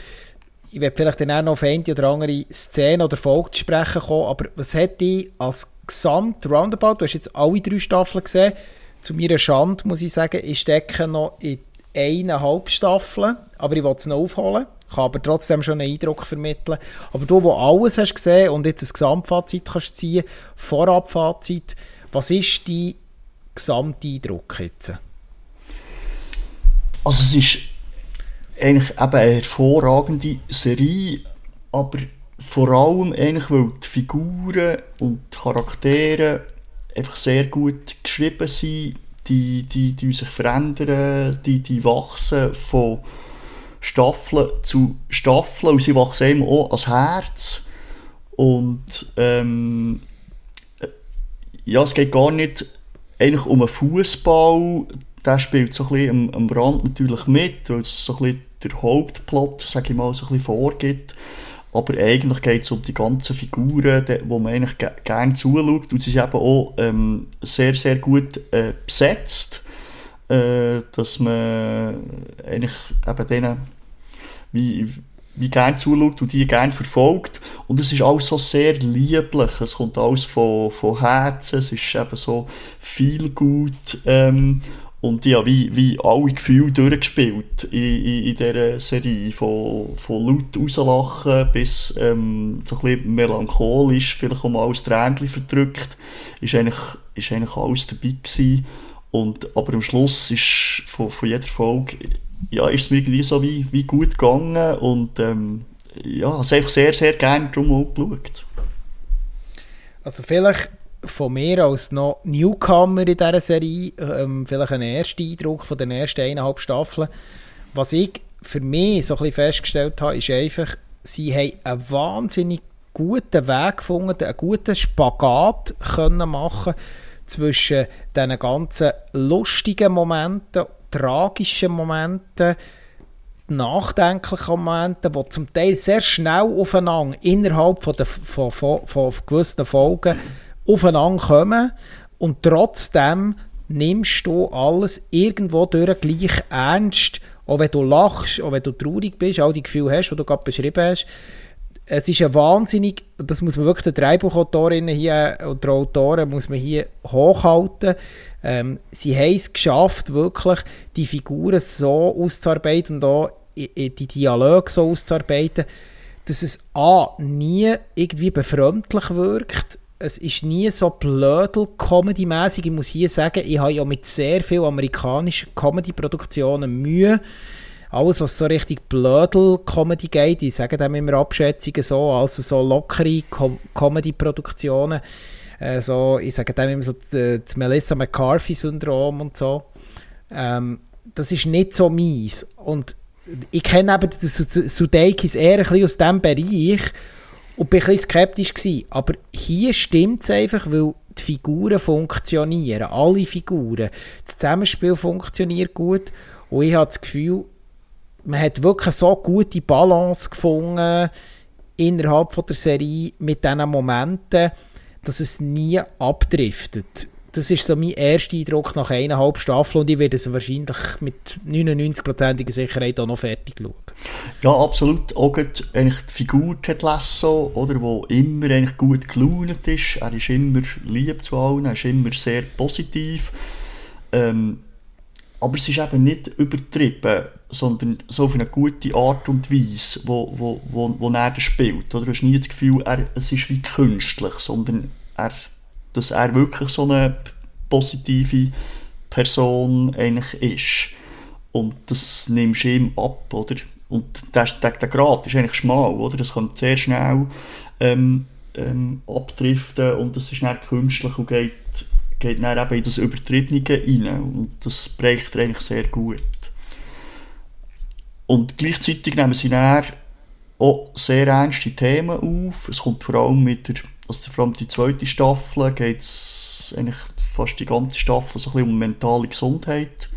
ich werde vielleicht dann auch noch auf eine oder andere Szene oder Folge zu sprechen kommen, aber was hätte als Gesamt Roundabout, du hast jetzt alle drei Staffeln gesehen, zu meiner Schande muss ich sagen, ich stecke noch in eineinhalb Staffeln, aber ich will es noch aufholen. Kann aber trotzdem schon einen Eindruck vermitteln. Aber du, wo alles hast gesehen und jetzt ein Gesamtfazit kannst ziehen, Vorabfazit, was ist dein Gesamteindruck jetzt? Also es ist eigentlich eben eine hervorragende Serie, aber vor allem eigentlich, weil die Figuren und die Charaktere einfach sehr gut geschrieben sind, die, die, die sich verändern, die, die wachsen von Staffel zu Staffel und sie wachsen eben auch als Herz. Und ähm, ja, es geht gar nicht eigentlich um einen Fußball, der spielt so ein bisschen am, am Rand natürlich mit, weil es so ein bisschen der Hauptplot, sage ich mal, so ein bisschen vorgibt. Aber eigentlich geht es um die ganzen Figuren, die, man eigentlich gerne zuschaut. Und sie sind eben auch ähm, sehr, sehr gut äh, besetzt, äh, dass man eigentlich eben denen wie, wie gerne zuschaut und die gerne verfolgt. Und es ist alles so sehr lieblich. Es kommt alles von, von Herzen. Es ist eben so viel gut. Ähm, und ja, wie, wie alle Gefühle durchgespielt in, in, in dieser Serie. Von, von laut rauslachen bis ähm, so ein bisschen melancholisch, vielleicht auch mal ein Tränchen verdrückt, ist eigentlich, ist eigentlich alles dabei gewesen. Und, aber am Schluss ist von, von jeder Folge ja, ist es mir irgendwie so wie, wie gut gegangen und ähm, ja, habe es einfach sehr, sehr gerne drum geschaut. Also vielleicht von mir als noch Newcomer in dieser Serie, ähm, vielleicht ein erster Eindruck von den ersten eineinhalb Staffeln. Was ich für mich so ein bisschen festgestellt habe, ist einfach, sie haben einen wahnsinnig guten Weg gefunden, einen guten Spagat können machen zwischen diesen ganzen lustigen Momenten, tragischen Momenten, nachdenklichen Momenten, die zum Teil sehr schnell aufeinander innerhalb von, der, von, von, von gewissen Folgen aufeinander kommen und trotzdem nimmst du alles irgendwo durch gleich ernst, auch wenn du lachst, auch wenn du traurig bist, all die Gefühle hast, die du gerade beschrieben hast. Es ist ein wahnsinnig, das muss man wirklich den Drehbuchautorinnen hier und den Autoren muss man hier hochhalten. Ähm, sie haben es geschafft, wirklich die Figuren so auszuarbeiten und auch die Dialoge so auszuarbeiten, dass es A, nie irgendwie befremdlich wirkt, es ist nie so blödel-Comedy-mäßig. Ich muss hier sagen, ich habe ja mit sehr vielen amerikanischen Comedy-Produktionen Mühe. Alles, was so richtig blödel-Comedy geht, ich sage dem immer Abschätzungen so, also so lockere Com Comedy-Produktionen, äh, so, ich sage dem immer so das Melissa McCarthy-Syndrom und so. Ähm, das ist nicht so mies. Und ich kenne eben Sudeikis eher ein bisschen aus diesem Bereich und bin ein bisschen skeptisch gewesen. Aber hier stimmt es einfach, weil die Figuren funktionieren, alle Figuren. Das Zusammenspiel funktioniert gut und ich habe das Gefühl, man hat wirklich so gute Balance gefunden innerhalb von der Serie mit diesen Momenten, dass es nie abdriftet das ist so mein erster Eindruck nach eineinhalb Staffeln und ich werde es wahrscheinlich mit 99%iger Sicherheit auch noch fertig schauen. Ja, absolut. Auch eigentlich die Figur Ted Lasso, oder, wo immer eigentlich gut gelaunt ist. Er ist immer lieb zu allen, er ist immer sehr positiv. Ähm, aber es ist eben nicht übertrieben, sondern so auf eine gute Art und Weise, wo, wo, wo, wo er das spielt. Oder? Du hast nie das Gefühl, er, es ist wie künstlich, sondern er dass er wirklich so eine positive Person eigentlich ist. Und das nimmst du ihm ab, oder? Und der, der, der Grad ist eigentlich schmal, oder? Das kann sehr schnell ähm, ähm, abdriften und das ist dann künstlich und geht, geht dann eben in das Übertriebene rein. Und das bricht er eigentlich sehr gut. Und gleichzeitig nehmen sie dann auch sehr ernste Themen auf. Es kommt vor allem mit der also vor allem die zweite Staffel geht es eigentlich fast die ganze Staffel so ein bisschen um mentale Gesundheit,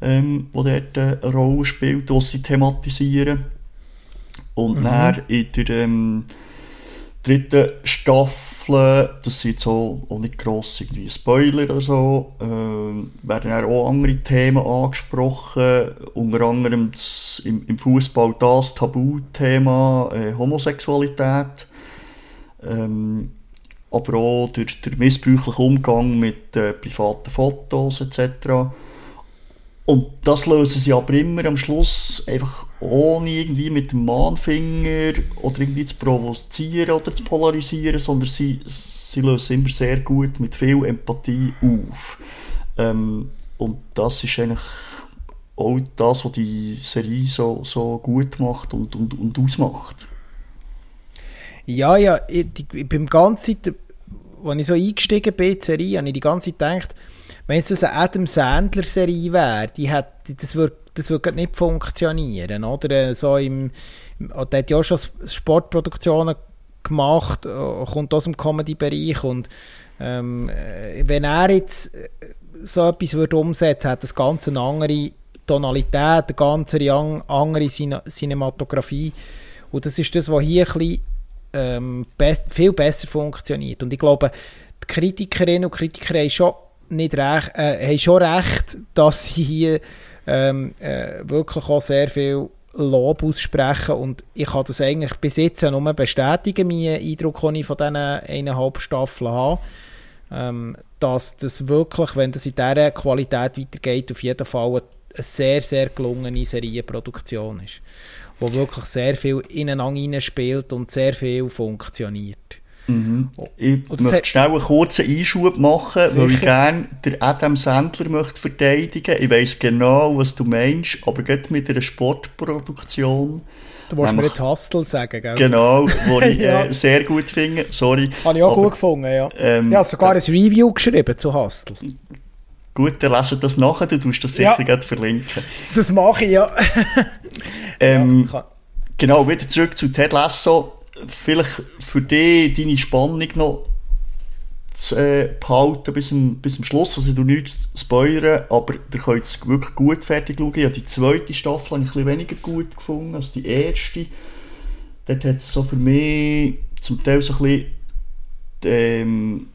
ähm, wo dort eine Rolle spielt, die sie thematisieren. Und mhm. dann in der ähm, dritten Staffel, das sind so auch nicht gross irgendwie Spoiler oder so, äh, werden dann auch andere Themen angesprochen, unter anderem das, im, im Fußball das Tabuthema äh, Homosexualität ähm, aber auch durch den missbräuchlichen Umgang mit äh, privaten Fotos etc. Und das lösen sie aber immer am Schluss einfach ohne irgendwie mit dem Mahnfinger oder irgendwie zu provozieren oder zu polarisieren, sondern sie, sie lösen immer sehr gut mit viel Empathie auf. Ähm, und das ist eigentlich auch das, was die Serie so, so gut macht und, und, und ausmacht. Ja, ja, ich, ich, beim ganzen Zeit, als ich so eingestiegen bin in die Serie, habe ich die ganze Zeit gedacht, wenn es eine Adam Sandler-Serie wäre, die hat, das würde das würd nicht funktionieren, oder? Äh, so im, der hat ja auch schon Sportproduktionen gemacht, äh, kommt aus dem Comedy-Bereich und ähm, äh, wenn er jetzt so etwas würde umsetzen, hat das Ganze eine andere Tonalität, eine ganz andere Cinematografie und das ist das, was hier ein bisschen, ähm, best, viel besser funktioniert. Und ich glaube, die Kritikerinnen und Kritiker haben schon nicht recht, äh, haben schon recht, dass sie hier ähm, äh, wirklich auch sehr viel Lob aussprechen. Und ich kann das eigentlich bis jetzt nur bestätigen, meinen Eindruck, den ich von diesen eineinhalb Staffeln habe, ähm, dass das wirklich, wenn das in dieser Qualität weitergeht, auf jeden Fall eine sehr, sehr gelungene Serienproduktion ist, wo wirklich sehr viel ineinander spielt und sehr viel funktioniert. Mhm. Ich und möchte schnell einen kurzen Einschub machen, sicher. weil ich gerne den Adam Sandler möchte verteidigen Ich weiss genau, was du meinst, aber gerade mit einer Sportproduktion. Du musst mir jetzt Hustle sagen, gell? Genau, wo (laughs) ich ja. äh, sehr gut finde. Sorry. Habe ich auch aber, gut gefunden, ja. Ähm, ich habe sogar ein Review geschrieben zu Hustle. Gut, dann lesen das nachher, du tust das sicher ja. verlinken. Das mache ich, ja. (laughs) ähm, ja genau, wieder zurück zu Ted Lasso vielleicht für dich deine Spannung noch zu äh, behalten bis zum, bis zum Schluss. Also du nichts spoilern, aber ihr könnt es wirklich gut fertig schauen. Ja, die zweite Staffel habe ich ein bisschen weniger gut gefunden als die erste. Dort hat es so für mich zum Teil so ein bisschen ähm,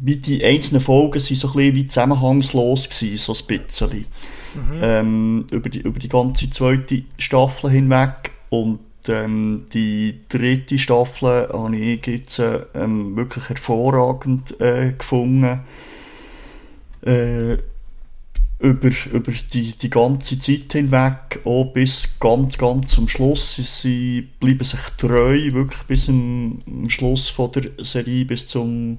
wie die einzelnen Folgen sind so ein bisschen wie zusammenhangslos gewesen, so ein bisschen. Mhm. Ähm, über, die, über die ganze zweite Staffel hinweg und ähm, die dritte Staffel habe ich jetzt ähm, wirklich hervorragend äh, gefunden. Äh, über, über die, die ganze Zeit hinweg, auch bis ganz, ganz zum Schluss. Sie bleiben sich treu, wirklich bis zum, zum Schluss von der Serie, bis zum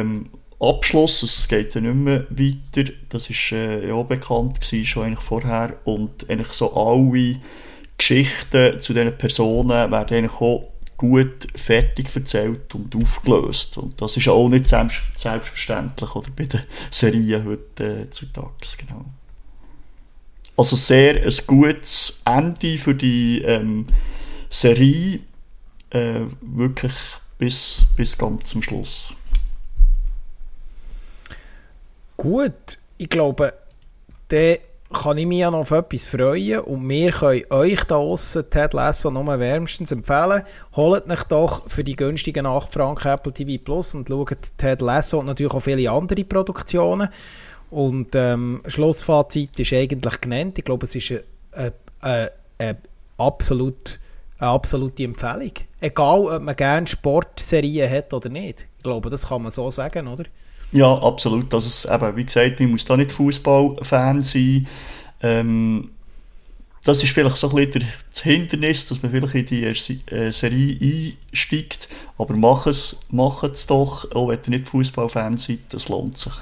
ähm, Abschluss. Also es geht ja nicht mehr weiter. Das ist äh, ja bekannt gewesen, schon eigentlich vorher. Und eigentlich so alle Geschichten zu diesen Personen werden eigentlich auch gut fertig erzählt und aufgelöst. Und das ist auch nicht selbstverständlich oder bei den Serien heute äh, Tags, genau. Also sehr ein gutes Ende für die ähm, Serie, äh, wirklich bis, bis ganz zum Schluss. Gut, ich glaube, der kann ich mich ja noch auf etwas freuen und wir können euch da draussen Ted Lasso nur wärmstens empfehlen. Holt euch doch für die günstigen 8 Franken Apple TV Plus und schaut Ted Lasso und natürlich auch viele andere Produktionen. Und ähm, Schlussfazit ist eigentlich genannt. Ich glaube, es ist eine, eine, eine, absolut, eine absolute Empfehlung. Egal, ob man gerne Sportserien hat oder nicht. Ich glaube, das kann man so sagen, oder? Ja, absolut. Also, eben, wie gesagt, man muss da nicht Fußballfan sein. Ähm, das ist vielleicht so ein bisschen das Hindernis, dass man vielleicht in die äh, Serie einsteigt. Aber mach es, mach es doch, auch wenn ihr nicht Fußballfan seid, das lohnt sich.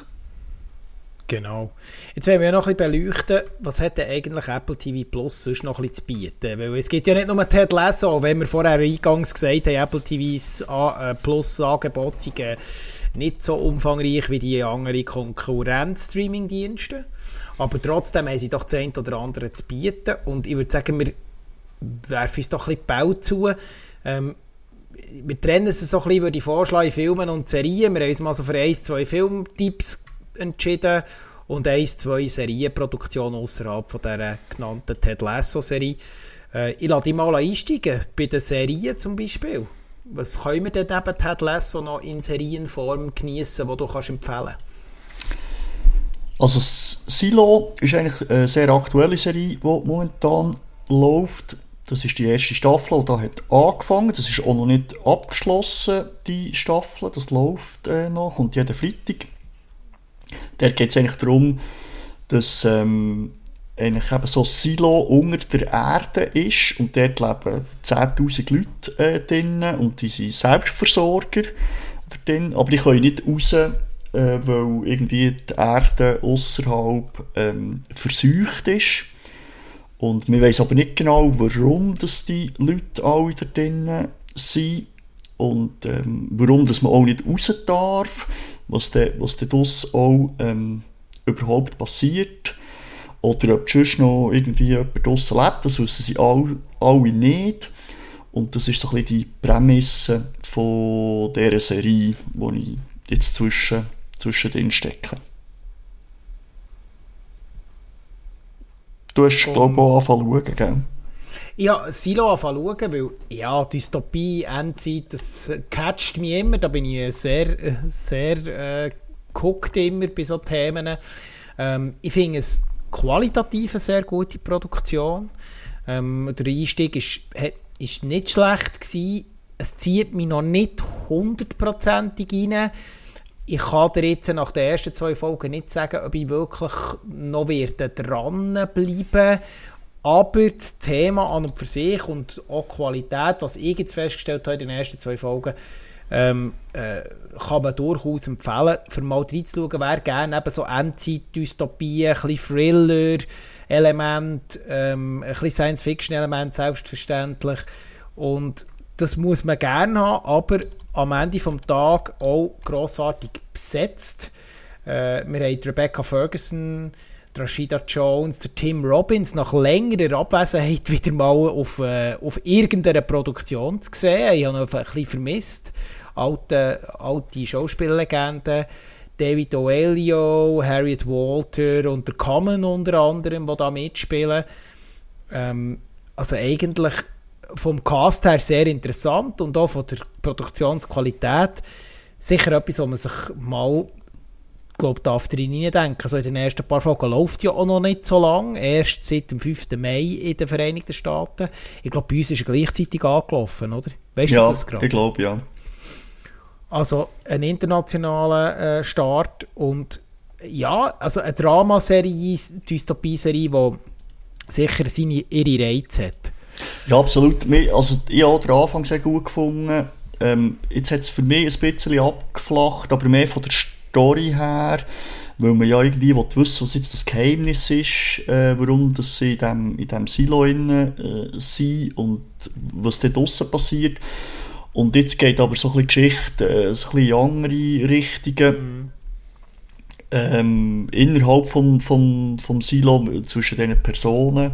Genau. Jetzt wollen wir noch ein bisschen beleuchten, was hat denn eigentlich Apple TV Plus sonst noch ein zu bieten? Weil es gibt ja nicht nur Ted Lasso, wenn wir vorher eingangs gesagt haben, Apple TVs äh, Plus Angebot sind nicht so umfangreich wie die anderen Konkurrenz-Streaming-Dienste. Aber trotzdem haben sie doch das eine oder andere zu bieten. Und ich würde sagen, wir werfen uns doch ein bisschen zu. Ähm, wir trennen es so ein bisschen, würde ich vorschlagen, Filmen und Serien. Wir haben uns mal so für ein, zwei Filmtipps entschieden und ein, zwei Serienproduktionen außerhalb von dieser genannten Ted Lasso-Serie. Äh, ich lade dich mal einsteigen, bei den Serien zum Beispiel. Was können wir denn eben Ted Lasso noch in Serienform genießen, die du kannst empfehlen Also Silo ist eigentlich eine sehr aktuelle Serie, die momentan läuft. das ist die erste Staffel, und da hat angefangen. Das ist auch noch nicht abgeschlossen, die Staffel. Das läuft äh, noch, kommt jeden Freitag. Da geht es eigentlich darum, dass ähm, eigentlich eben so ein Silo unter der Erde ist und dort leben 10'000 Leute äh, drin und die sind Selbstversorger drin, aber die können nicht raus, äh, weil irgendwie die Erde außerhalb ähm, verseucht ist. Und wir wissen aber nicht genau, warum dass die Leute alle da drinnen sind und ähm, warum dass man auch nicht raus darf, was dann was das auch ähm, überhaupt passiert. Oder ob sonst noch irgendwie jemand draussen lebt, das wissen sie alle, alle nicht. Und das ist so ein bisschen die Prämisse von dieser Serie, die ich jetzt zwischen, zwischen drin stecke. Du hast, glaube ich, auch angefangen zu schauen, gell? Ja, Silo anfangen zu schauen, weil ja, Dystopie, Endzeit, das catcht mich immer. Da bin ich sehr, sehr äh, geguckt immer bei solchen Themen. Ähm, ich finde es qualitativ eine sehr gute Produktion. Ähm, der Einstieg ist, ist nicht schlecht gewesen. Es zieht mich noch nicht hundertprozentig rein. Ich kann dir jetzt nach den ersten zwei Folgen nicht sagen, ob ich wirklich noch werde dranbleiben aber das Thema an und für sich und auch die Qualität, was ich jetzt festgestellt habe in den ersten zwei Folgen, ähm, äh, kann man durchaus empfehlen, für mal reinzuschauen, wer gerne eben so Endzeit-Dystopien, ein bisschen Thriller-Element, ähm, ein bisschen Science-Fiction-Element, selbstverständlich. Und das muss man gerne haben, aber am Ende des Tages auch grossartig besetzt. Äh, wir haben Rebecca Ferguson, Rashida Jones, der Tim Robbins nach längerer Abwesenheit (laughs) wieder mal auf, äh, auf irgendeiner Produktion zu sehen. Ich habe ihn ein bisschen vermisst alte, alte Schauspiellegenden. David Oelio, Harriet Walter und der Common unter anderem, die da mitspielen. Ähm, also eigentlich vom Cast her sehr interessant und auch von der Produktionsqualität sicher etwas, wo man sich mal glaube darf drin denken. Also in den ersten paar Folgen läuft ja auch noch nicht so lange, erst seit dem 5. Mai in den Vereinigten Staaten. Ich glaube, bei uns ist er gleichzeitig angelaufen, oder? Weißt ja, du das gerade? ich glaube, ja. Also ein internationaler äh, Start und ja, also eine Dramaserie, Dystopie-Serie, die sicher seine, ihre Reize hat. Ja, absolut. Also ich habe den Anfang sehr gut gefunden. Ähm, jetzt hat es für mich ein bisschen abgeflacht, aber mehr von der Story her, weil man ja irgendwie wissen was jetzt das Geheimnis ist, äh, warum dass sie in diesem in dem Silo innen, äh, sind und was dort draussen passiert. Und jetzt geht aber so ein bisschen Geschichte, äh, so ein bisschen andere Richtungen. Mhm. Ähm, innerhalb vom, vom, vom Silo zwischen diesen Personen,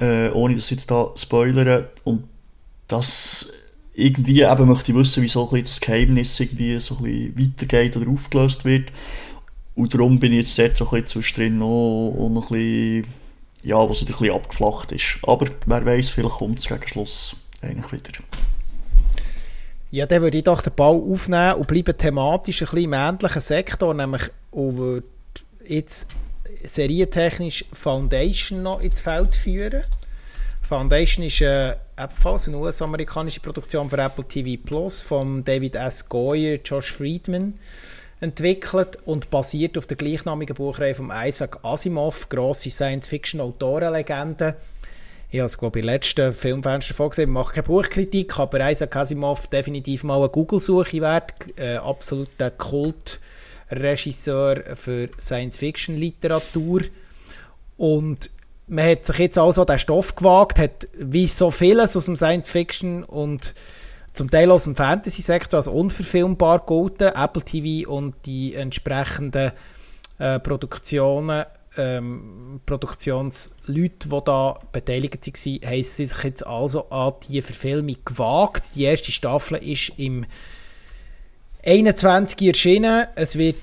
äh, ohne dass ich jetzt da spoilere. Und das irgendwie eben möchte ich wissen, wie so ein das Geheimnis irgendwie so ein bisschen weitergeht oder aufgelöst wird. Und darum bin ich jetzt dort so ein bisschen zwischendrin noch, noch ein bisschen, ja, was wieder ein bisschen abgeflacht ist. Aber wer weiß, vielleicht kommt es gegen Schluss eigentlich wieder. Ja, dann würde ich doch den Ball aufnehmen und bleiben thematisch ein bisschen im ähnlichen Sektor, nämlich und jetzt serientechnisch Foundation noch ins Feld führen. Foundation ist äh, ebenfalls eine US-amerikanische Produktion für Apple TV Plus von David S. Goyer, Josh Friedman entwickelt und basiert auf der gleichnamigen Buchreihe von Isaac Asimov, grosse Science-Fiction-Autorenlegende. Ich habe es, glaube ich, der letzten Filmfenster vorgesehen. Ich mache keine Buchkritik, aber Isaac Asimov definitiv mal eine Google-Suche wert. Äh, absoluter Kultregisseur für Science-Fiction-Literatur. Und man hat sich jetzt also den Stoff gewagt, hat wie so vieles aus dem Science-Fiction und zum Teil aus dem Fantasy-Sektor als unverfilmbar gelten. Apple TV und die entsprechenden äh, Produktionen ähm, Produktionsleute, die da beteiligt waren, haben sie sich jetzt also an die Verfilmung gewagt. Die erste Staffel ist im 21. erschienen. Es wird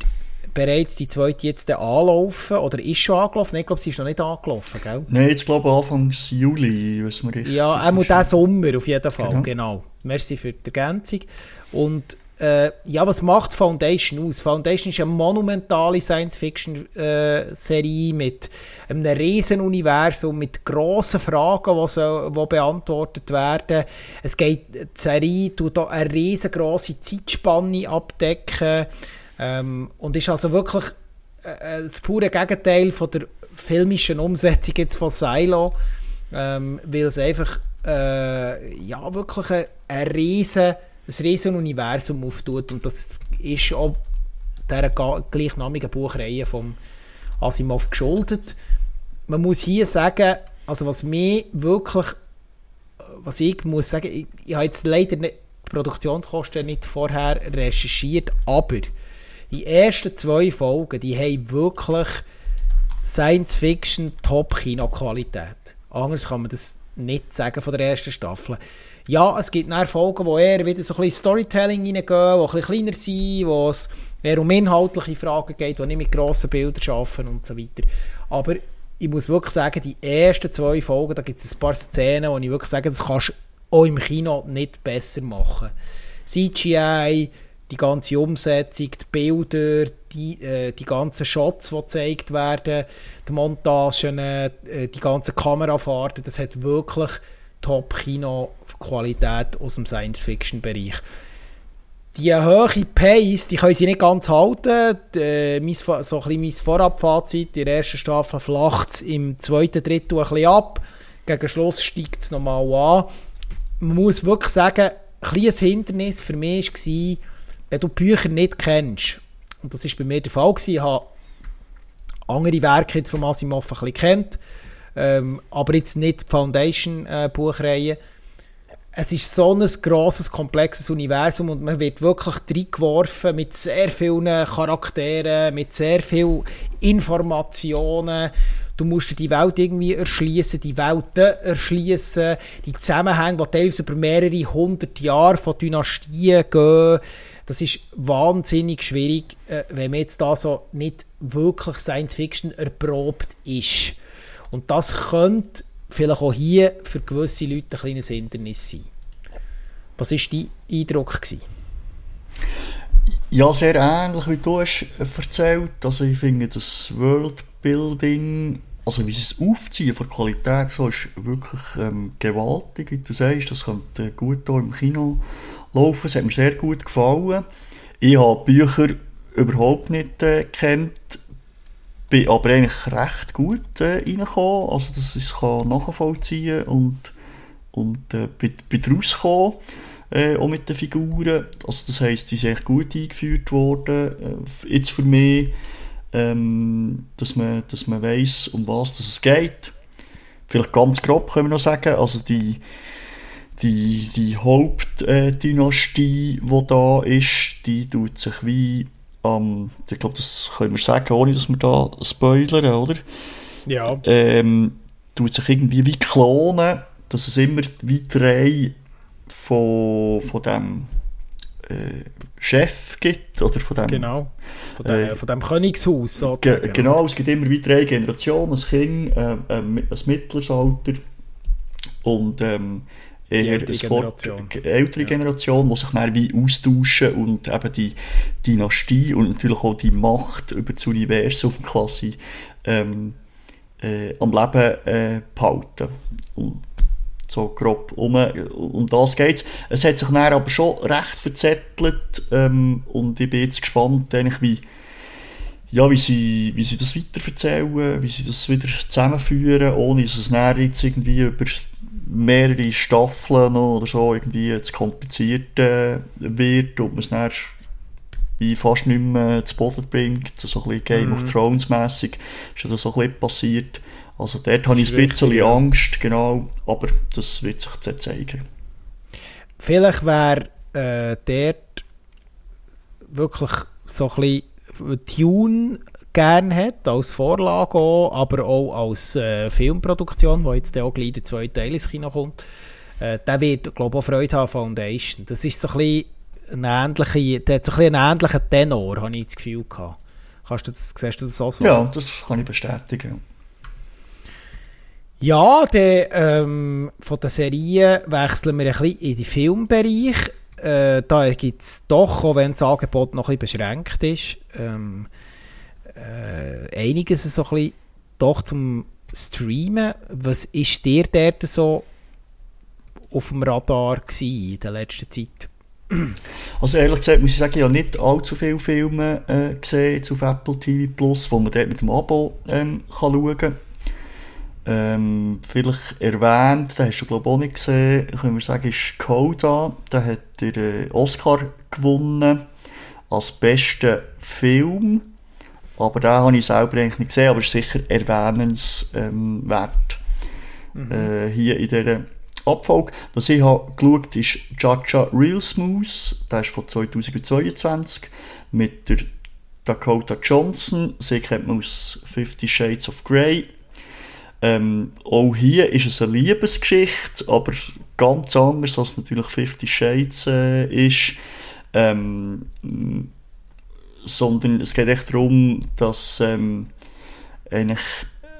bereits die zweite jetzt anlaufen oder ist schon angelaufen? ich glaube, sie ist noch nicht angelaufen, gell? Nein, jetzt glaube ich Anfang Juli, wissen wir richtig. Ja, auch diesen Sommer auf jeden Fall, genau. genau. Merci für die Ergänzung. Und äh, ja, was macht Foundation aus? Foundation ist eine monumentale Science-Fiction-Serie äh, mit einem riesen Universum, mit grossen Fragen, die, so, die beantwortet werden. Es geht, die Serie tut hier eine riesengroße Zeitspanne abdecken ähm, und ist also wirklich äh, das pure Gegenteil von der filmischen Umsetzung jetzt von Silo, ähm, weil es einfach äh, ja, wirklich ein, ein riesen ein riesen Universum auftut und das ist auch dieser gleichnamigen Buchreihe von Asimov geschuldet. Man muss hier sagen, also was mir wirklich, was ich muss sagen, ich, ich habe jetzt leider nicht, die Produktionskosten nicht vorher recherchiert, aber die ersten zwei Folgen, die haben wirklich Science-Fiction Top-Kino-Qualität. Anders kann man das nicht sagen von der ersten Staffel. Ja, es gibt dann Folgen, wo eher wieder so ein bisschen Storytelling reingehen, die ein kleiner sind, wo es eher um inhaltliche Fragen geht, die nicht mit grossen Bildern arbeiten und so weiter. Aber ich muss wirklich sagen, die ersten zwei Folgen, da gibt es ein paar Szenen, wo ich wirklich sage, das kannst du auch im Kino nicht besser machen. CGI, die ganze Umsetzung, die Bilder, die, äh, die ganzen Shots, die gezeigt werden, die Montagen, äh, die ganzen Kamerafahrten, das hat wirklich Top-Kino-Qualität aus dem Science-Fiction-Bereich. Die hohe Pace, die können sie nicht ganz halten. Äh, mein, so ein bisschen mein Vorabfazit, in der ersten Staffel flacht es im zweiten Drittel ein bisschen ab. Gegen Schluss steigt es nochmal an. Man muss wirklich sagen, ein kleines Hindernis für mich war, wenn du Bücher nicht kennst, und das war bei mir der Fall, gewesen, ich habe andere Werke jetzt von Asimov ein bisschen kennt, ähm, aber jetzt nicht die Foundation-Buchreihe. Äh, es ist so ein grosses, komplexes Universum und man wird wirklich reingeworfen mit sehr vielen Charakteren, mit sehr vielen Informationen. Du musst die Welt irgendwie erschließen, die Welten erschließen, die Zusammenhänge, die teilweise über mehrere hundert Jahre von Dynastien gehen. Das ist wahnsinnig schwierig, äh, wenn man jetzt da so nicht wirklich Science Fiction erprobt ist. Und das könnte vielleicht auch hier für gewisse Leute ein kleines Hindernis sein. Was war dein Eindruck? Gewesen? Ja, sehr ähnlich wie du hast erzählt. Also ich finde das Worldbuilding, also wie es aufziehen von Qualität, so ist wirklich ähm, gewaltig, wie du sagst. Das könnte gut hier im Kino laufen. Es hat mir sehr gut gefallen. Ich habe Bücher überhaupt nicht äh, kennt bin aber eigentlich recht gut äh, reingekommen, also dass ich es nachvollziehen und, und äh, bin, bin rausgekommen, äh, auch mit den Figuren. Also das heisst, die sind echt gut eingeführt worden, äh, jetzt für mich, ähm, dass man, dass man weiss, um was es geht. Vielleicht ganz grob können wir noch sagen, also die, die, die Hauptdynastie, die da ist, die tut sich wie ähm, ich glaube, das können wir sagen, ohne dass wir da spoilern, oder? Ja. Ähm, tut sich irgendwie wie klonen, dass es immer wie drei von, von dem äh, Chef gibt, oder von dem... Genau, von, der, äh, von dem Königshaus sozusagen. Ge genau, es gibt immer wie drei Generationen, ein Kind, äh, ein mittleres Alter und ähm, eher die Generation. ältere ja. Generation, die sich dann wie austauschen und eben die Dynastie und natürlich auch die Macht über das Universum quasi ähm, äh, am Leben äh, behalten. Und so grob um, um das geht's. Es hat sich dann aber schon recht verzettelt ähm, und ich bin jetzt gespannt, eigentlich, wie ja, wie sie, wie sie das weiterverzählen, wie sie das wieder zusammenführen, ohne dass es näher jetzt irgendwie über mehrere Staffeln oder so irgendwie zu kompliziert äh, wird und man es dann wie fast nicht mehr zu Boden bringt, so ein bisschen Game mm. of mhm. Thrones mäßig ist ja das so ein bisschen passiert. Also dort habe ich ein bisschen richtig, Angst, genau, aber das wird sich jetzt zeigen. Vielleicht wäre äh, dort wirklich so ein bisschen Tune gerne hat, als Vorlage auch, aber auch als äh, Filmproduktion, wo jetzt auch gleich der zweite Teil ins Kino kommt, äh, der wird, glaube ich, auch Freude haben Foundation. Das ist so ein bisschen ein der hat so ein bisschen einen ähnlichen Tenor, habe ich das Gefühl gehabt. Kannst du das, siehst du das auch so? Ja, das kann ich bestätigen. Ja, der, ähm, von der Serie wechseln wir ein bisschen in den Filmbereich. äh, da gibt es doch, auch wenn das Angebot noch ein bisschen beschränkt ist, ähm, äh, einiges so doch zum Streamen. Was ist dir dort so auf dem Radar in der letzten Zeit? Also ehrlich gesagt muss ich sagen, ich habe nicht allzu viele Filme äh, gesehen auf Apple TV Plus, wo man dort mit dem Abo ähm, kann schauen kann. Ähm, vielleicht erwähnt, den hast du glaube ich auch nicht gesehen, können wir sagen, ist Coda. Der hat den äh, Oscar gewonnen als bester Film. Aber den habe ich selber eigentlich nicht gesehen, aber ist sicher erwähnenswert. Ähm, mhm. äh, hier in dieser Abfolge. Was ich habe geschaut ist Jaja Real Smooth, der ist von 2022 mit der Dakota Johnson. Sie kennt man aus Fifty Shades of Grey. Ähm, auch hier ist es eine Liebesgeschichte, aber ganz anders als natürlich Fifty Shades äh, ist. Ähm, sondern es geht echt darum, dass ähm, eigentlich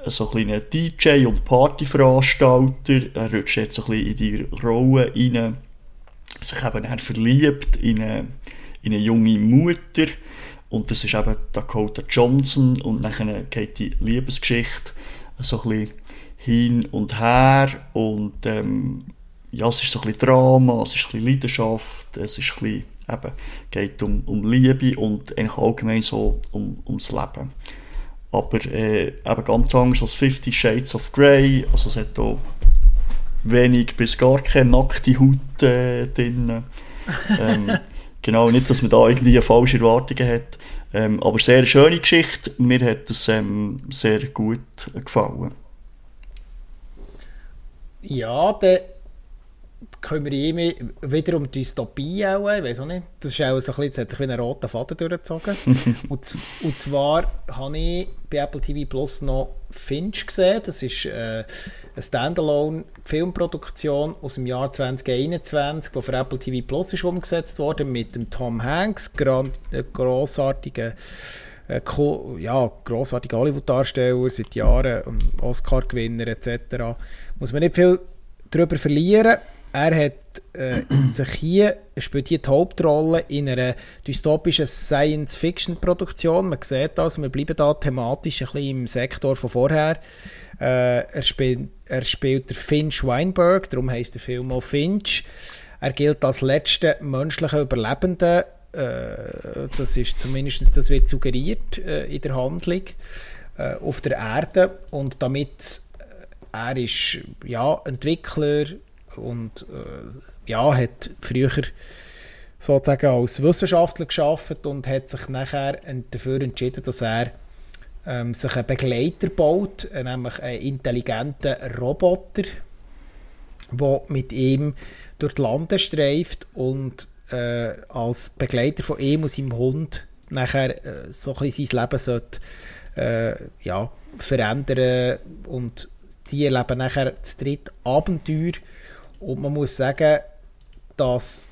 so ein kleiner DJ und Partyveranstalter, er rutscht jetzt so ein bisschen in die Rolle rein, sich eben dann verliebt in eine, in eine junge Mutter. Und das ist eben Dakota Johnson und dann geht die Liebesgeschichte so ein bisschen hin und her und ähm, ja, es ist so ein bisschen Drama, es ist ein bisschen Leidenschaft, es ist ein bisschen, eben, geht um, um Liebe und eigentlich allgemein so um, ums Leben. Aber äh, eben ganz anders als Fifty Shades of Grey. Also es hat auch wenig bis gar keine nackte Haut äh, drin. Ähm, (laughs) genau, nicht, dass man da irgendwie falsche Erwartungen hat. Ähm, aber sehr schöne Geschichte. Mir hat es ähm, sehr gut gefallen. Ja, der können wir immer wieder um Dystopie auch, ich weiß auch nicht, das ist auch so ein bisschen, das hat sich wie ein roter Faden durchgezogen. (laughs) und, und zwar habe ich bei Apple TV Plus noch Finch gesehen, das ist äh, eine Standalone-Filmproduktion aus dem Jahr 2021, die für Apple TV Plus ist umgesetzt worden, mit dem Tom Hanks, grand, äh, grossartigen äh, ja, grossartiger Hollywood-Darsteller, seit Jahren Oscar-Gewinner etc. Muss man nicht viel darüber verlieren. Er hat äh, sich hier, spielt hier die Hauptrolle in einer dystopischen Science-Fiction-Produktion. Man sieht das, wir bleiben da thematisch ein bisschen im Sektor von vorher. Äh, er, spielt, er spielt der Finch Weinberg, darum heißt der Film auch Finch. Er gilt als letzter menschlicher Überlebender. Äh, das ist zumindest, das wird suggeriert äh, in der Handlung äh, auf der Erde und damit äh, er ist ja Entwickler und äh, ja, hat früher sozusagen als Wissenschaftler geschafft und hat sich nachher dafür entschieden, dass er ähm, sich einen Begleiter baut, äh, nämlich einen intelligenten Roboter, der mit ihm durch die Lande streift und äh, als Begleiter von ihm und seinem Hund nachher äh, so ein bisschen sein Leben sollte, äh, ja, verändern und die erleben nachher das dritte Abenteuer und man muss sagen, dass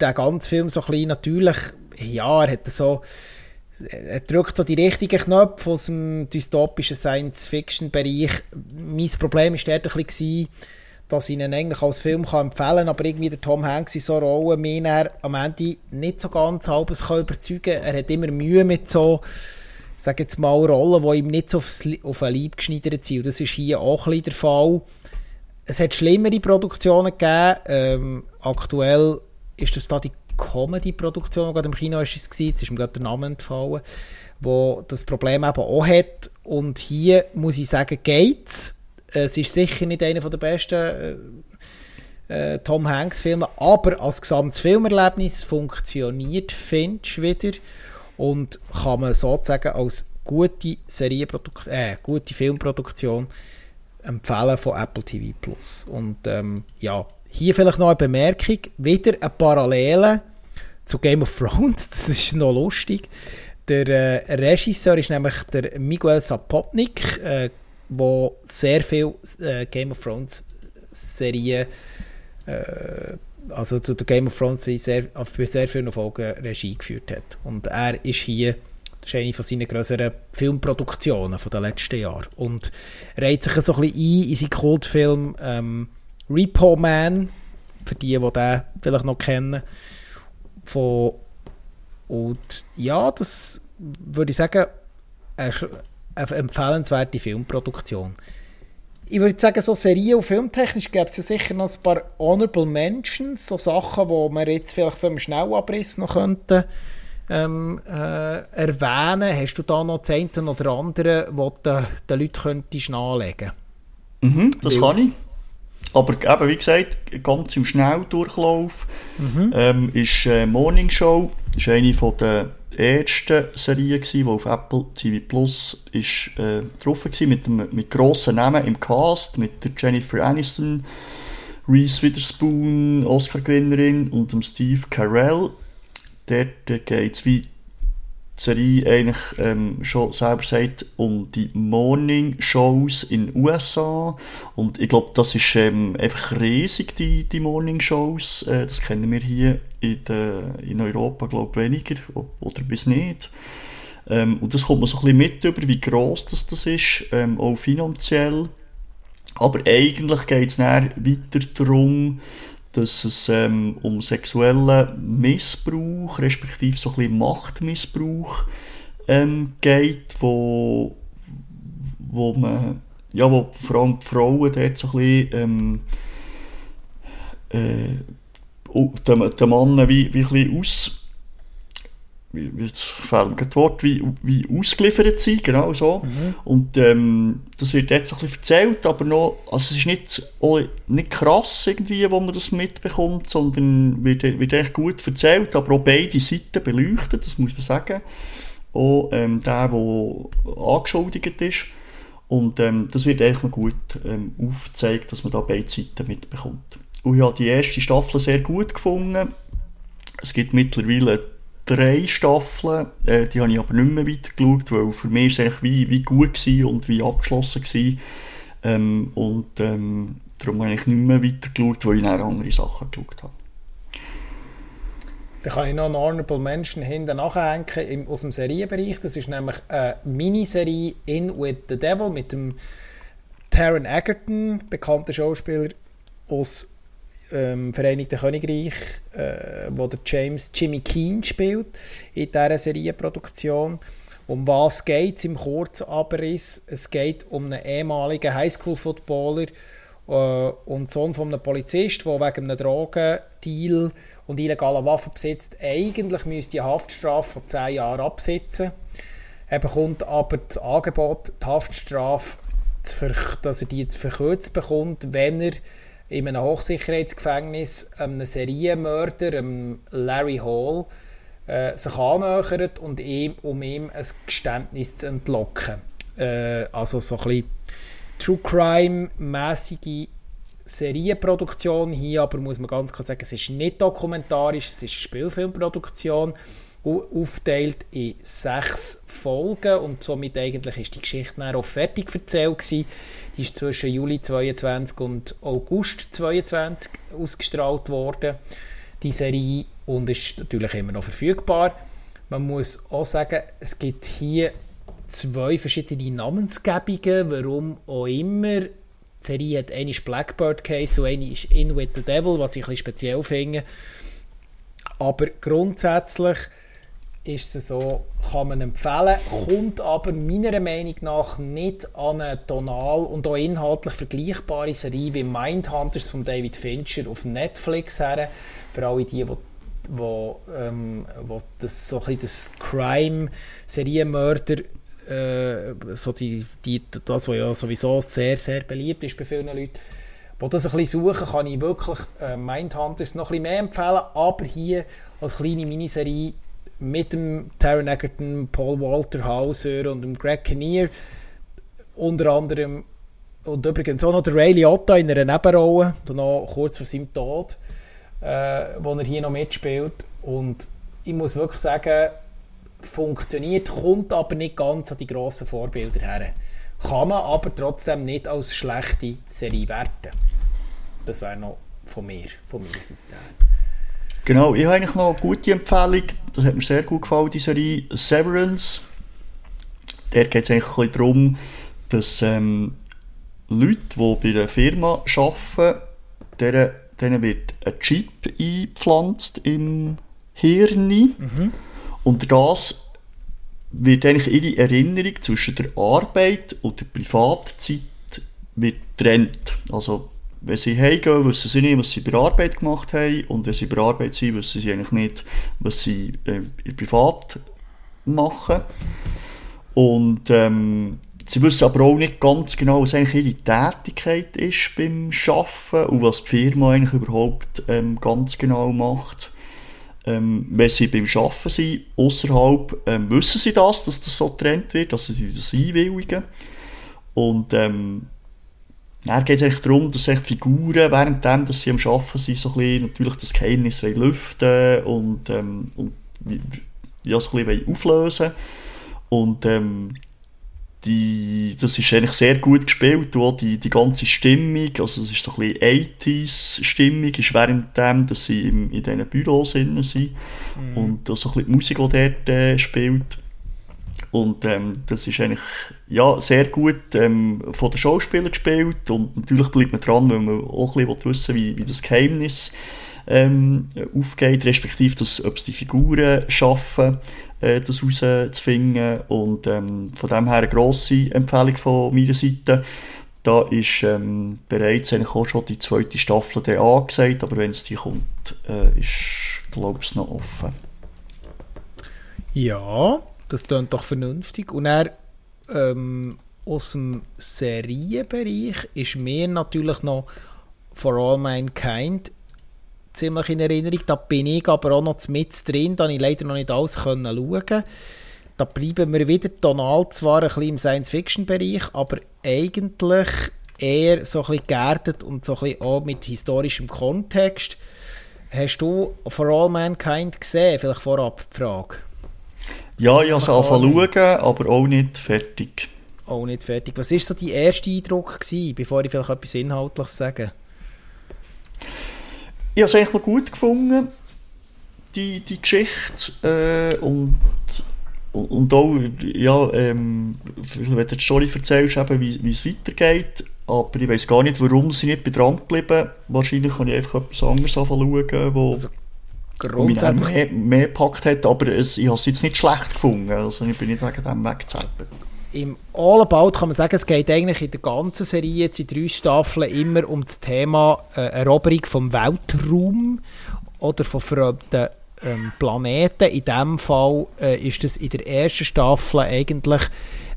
der ganze Film so ein bisschen natürlich, ja, er hat so, er drückt so die richtigen Knöpfe aus dem dystopischen Science-Fiction-Bereich. Mein Problem war dort ein bisschen, dass ich ihn eigentlich als Film kann empfehlen kann, aber irgendwie der Tom Hanks in so Rollen mich am Ende nicht so ganz halbes kann überzeugen. Er hat immer Mühe mit so, sage jetzt mal, Rollen, die ihm nicht so auf, den Leib geschneidert sind. Das ist hier auch ein bisschen der Fall es hat schlimmere Produktionen gegeben. Ähm, aktuell ist das da die Comedy-Produktion, die gerade im Kino ist, es jetzt ist mir gerade der Name entfallen, wo das Problem eben auch hat. Und hier muss ich sagen, geht's. Es ist sicher nicht einer der besten äh, äh, Tom Hanks-Filme, aber als gesamtes Filmerlebnis funktioniert Finch wieder und kann man sozusagen als gute Serienproduktion, äh, gute Filmproduktion empfehlen von Apple TV Plus. Und ähm, ja, hier vielleicht noch eine Bemerkung, wieder eine Parallele zu Game of Thrones, (laughs) das ist noch lustig. Der äh, Regisseur ist nämlich der Miguel Sapotnik, äh, sehr viel äh, Game of Thrones Serien äh, also der Game of Thrones sehr, für sehr viele Folgen Regie geführt hat. Und er ist hier das ist eine von seinen größeren Filmproduktionen der letzten Jahre. Und reiht sich so ein bisschen ein in seinen Kultfilm ähm, Repo Man. für die, die den vielleicht noch kennen. Von, und ja, das würde ich sagen, eine, eine empfehlenswerte Filmproduktion. Ich würde sagen, so Serien- und filmtechnisch gäbe es ja sicher noch ein paar Honorable Mentions, so Sachen, die man jetzt vielleicht so im Schnellabriss noch könnte ähm, äh, erwähnen. Hast du da noch eine oder andere, was du den Leuten könntest nachlegen Mhm, das Weil, kann ich. Aber eben, wie gesagt, ganz im Schnelldurchlauf mhm. ähm, ist äh, Morning Show. Ist eine von der ersten Serien, die auf Apple TV Plus ist, äh, drauf war, mit, mit grossen Namen im Cast, mit der Jennifer Aniston, Reese Witherspoon, Oscar-Gewinnerin und dem Steve Carell. Dort geht es wie die Serie eigentlich ähm, schon selber sagt, um die Morning Shows in den USA. Und ich glaube, das ist ähm, einfach riesig, die, die Morning Shows. Äh, das kennen wir hier in, de, in Europa, glaube ich, weniger oder bis nicht. Ähm, und das kommt man so ein bisschen mit über, wie gross das, das ist, ähm, auch finanziell. Aber eigentlich geht es weiter darum, dass es ähm, um sexuellen Missbrauch, respektive so ein bisschen Machtmissbrauch ähm, geht, wo, wo man, ja, wo vor allem die Frauen dort so ein bisschen, ähm, äh, den, den Mann wie, wie ein bisschen aus, fehlt das Wort, wie, wie ausgeliefert sind, genau so. Mhm. Und ähm, das wird jetzt ein bisschen erzählt, aber noch, also es ist nicht, oh, nicht krass irgendwie, wo man das mitbekommt, sondern wird, wird echt gut erzählt, aber auch beide Seiten beleuchtet, das muss man sagen. Auch ähm, der, der angeschuldigt ist. Und ähm, das wird eigentlich noch gut ähm, aufgezeigt, dass man da beide Seiten mitbekommt. Und ich habe die erste Staffel sehr gut gefunden. Es gibt mittlerweile drei Staffeln, äh, die habe ich aber nicht mehr weitergeschaut, weil für mich war es wie, wie gut und wie abgeschlossen gewesen. Ähm, und ähm, darum habe ich nicht mehr weitergeschaut, weil ich dann andere Sachen geschaut habe. Da kann ich noch einen Honorable Mention hinten nachhängen aus dem Serienbereich. Das ist nämlich eine Miniserie In With the Devil mit dem Taron Egerton, bekannter Schauspieler aus ähm, Vereinigten Königreich, äh, wo der James Jimmy Keen spielt in dieser Serienproduktion. Um was geht es im Kurzabriss? Es geht um einen ehemaligen Highschool-Footballer äh, und Sohn von einem Polizist, der wegen einem Drogendeal und illegaler Waffen besitzt, eigentlich müsste eine Haftstrafe von 10 Jahren absitzen. Er bekommt aber das Angebot, die Haftstrafe, dass er die jetzt verkürzt bekommt, wenn er in einem Hochsicherheitsgefängnis einem Serienmörder, einem Larry Hall, äh, sich annähert und ihm, um ihm ein Geständnis zu entlocken. Äh, also so ein bisschen True Crime-mäßige Serienproduktion hier, aber muss man ganz klar sagen, es ist nicht dokumentarisch, es ist eine Spielfilmproduktion aufgeteilt in sechs Folgen und somit eigentlich ist die Geschichte dann auch fertig erzählt gewesen. Die ist zwischen Juli 22 und August 22 ausgestrahlt worden, die Serie, und ist natürlich immer noch verfügbar. Man muss auch sagen, es gibt hier zwei verschiedene Namensgebungen, warum auch immer. Die Serie hat eine ist Blackbird Case und eine ist In With the Devil, was ich ein bisschen speziell finde. Aber grundsätzlich ist es so, kann man empfehlen, kommt aber meiner Meinung nach nicht an eine tonal und auch inhaltlich vergleichbare Serie wie Mindhunters von David Fincher auf Netflix her. Für alle die, die wo, ähm, wo das so ein das Crime Serienmörder äh, so die, die, das, was ja sowieso sehr, sehr beliebt ist bei vielen Leuten, die das ein bisschen suchen, kann ich wirklich äh, Mindhunters noch ein bisschen mehr empfehlen, aber hier als kleine Miniserie mit dem Taron Egerton, Paul Walter Hauser und dem Greg Kinnear unter anderem und übrigens auch noch der Ray Liotta in einer Nebenrolle, noch kurz vor seinem Tod, äh, wo er hier noch mitspielt und ich muss wirklich sagen, funktioniert, kommt aber nicht ganz an die grossen Vorbilder her. Kann man aber trotzdem nicht als schlechte Serie werten. Das wäre noch von mir, von meiner Seite Genau, ich habe eigentlich noch eine gute Empfehlung, das hat mir sehr gut gefallen, die Serie Severance. Der geht es eigentlich ein darum, dass ähm, Leute, die bei einer Firma arbeiten, dieser denen wird ein Chip eingepflanzt im Hirn. Mhm. Und das wird eigentlich ihre Erinnerung zwischen der Arbeit und der Privatzeit wird getrennt. Also, wenn sie heimgehen, wissen sie nicht, was sie bei der Arbeit gemacht haben. Und wenn sie bei der Arbeit sind, wissen sie eigentlich nicht, was sie äh, Privat machen. Und ähm, sie wissen aber auch nicht ganz genau, was eigentlich ihre Tätigkeit ist beim Arbeiten und was die Firma eigentlich überhaupt ähm, ganz genau macht. Ähm, wenn sie beim Arbeiten sind, außerhalb, ähm, wissen sie das, dass das so getrennt wird, dass sie das einwilligen. Und ähm, dann geht es eigentlich darum, dass echt Figuren, währenddem, dass sie am Arbeiten sind, so ein bisschen natürlich das Geheimnis lüften und, ähm, und ja, so ein bisschen auflösen Und ähm, die, das ist eigentlich sehr gut gespielt, auch die, die ganze Stimmung, also es ist so ein bisschen 80s-Stimmung, ist währenddem, dass sie im, in diesen Büros sind mhm. und so ein bisschen die Musik, die dort äh, spielt. Und ähm, das ist eigentlich ja, sehr gut ähm, von den Schauspielern gespielt und natürlich bleibt man dran, weil man auch ein bisschen wissen will, wie, wie das Geheimnis ähm, aufgeht, respektive ob es die Figuren schaffen, äh, das herauszufinden. Und ähm, von dem her eine grosse Empfehlung von meiner Seite. Da ist ähm, bereits eigentlich auch schon die zweite Staffel der angesagt, aber wenn es die kommt, äh, ist, glaube ich, noch offen. Ja, das klingt doch vernünftig. Und er ähm, aus dem Serienbereich ist mir natürlich noch For All Mankind ziemlich in Erinnerung. Da bin ich aber auch noch mit drin, da ich leider noch nicht alles schauen konnte. Da bleiben wir wieder tonal zwar ein bisschen im Science-Fiction-Bereich, aber eigentlich eher so ein bisschen geerdet und so ein bisschen auch mit historischem Kontext. Hast du For All Mankind gesehen? Vielleicht vorab die Frage. Ja, ich habe es angefangen schauen, aber auch nicht fertig. Auch nicht fertig. Was war so dein erster Eindruck, gewesen, bevor ich vielleicht etwas Inhaltliches sage? Ich habe es eigentlich noch gut gefunden, die, die Geschichte. Äh, und, und auch, ja, ähm, wenn du die Story erzählst, eben, wie, es weitergeht. Aber ich weiß gar nicht, warum sie nicht bei dran geblieben. Wahrscheinlich kann ich einfach etwas anderes schauen, wo, also, grundsätzlich... mehr, mehr gepackt hat. Aber es, ich habe es jetzt nicht schlecht gefunden. Also ich bin nicht wegen dem weggezappelt im All About kann man sagen, es geht eigentlich in der ganzen Serie, jetzt in drei Staffeln, immer um das Thema äh, Eroberung vom Weltraum oder von fremden ähm, Planeten. In diesem Fall äh, ist das in der ersten Staffel eigentlich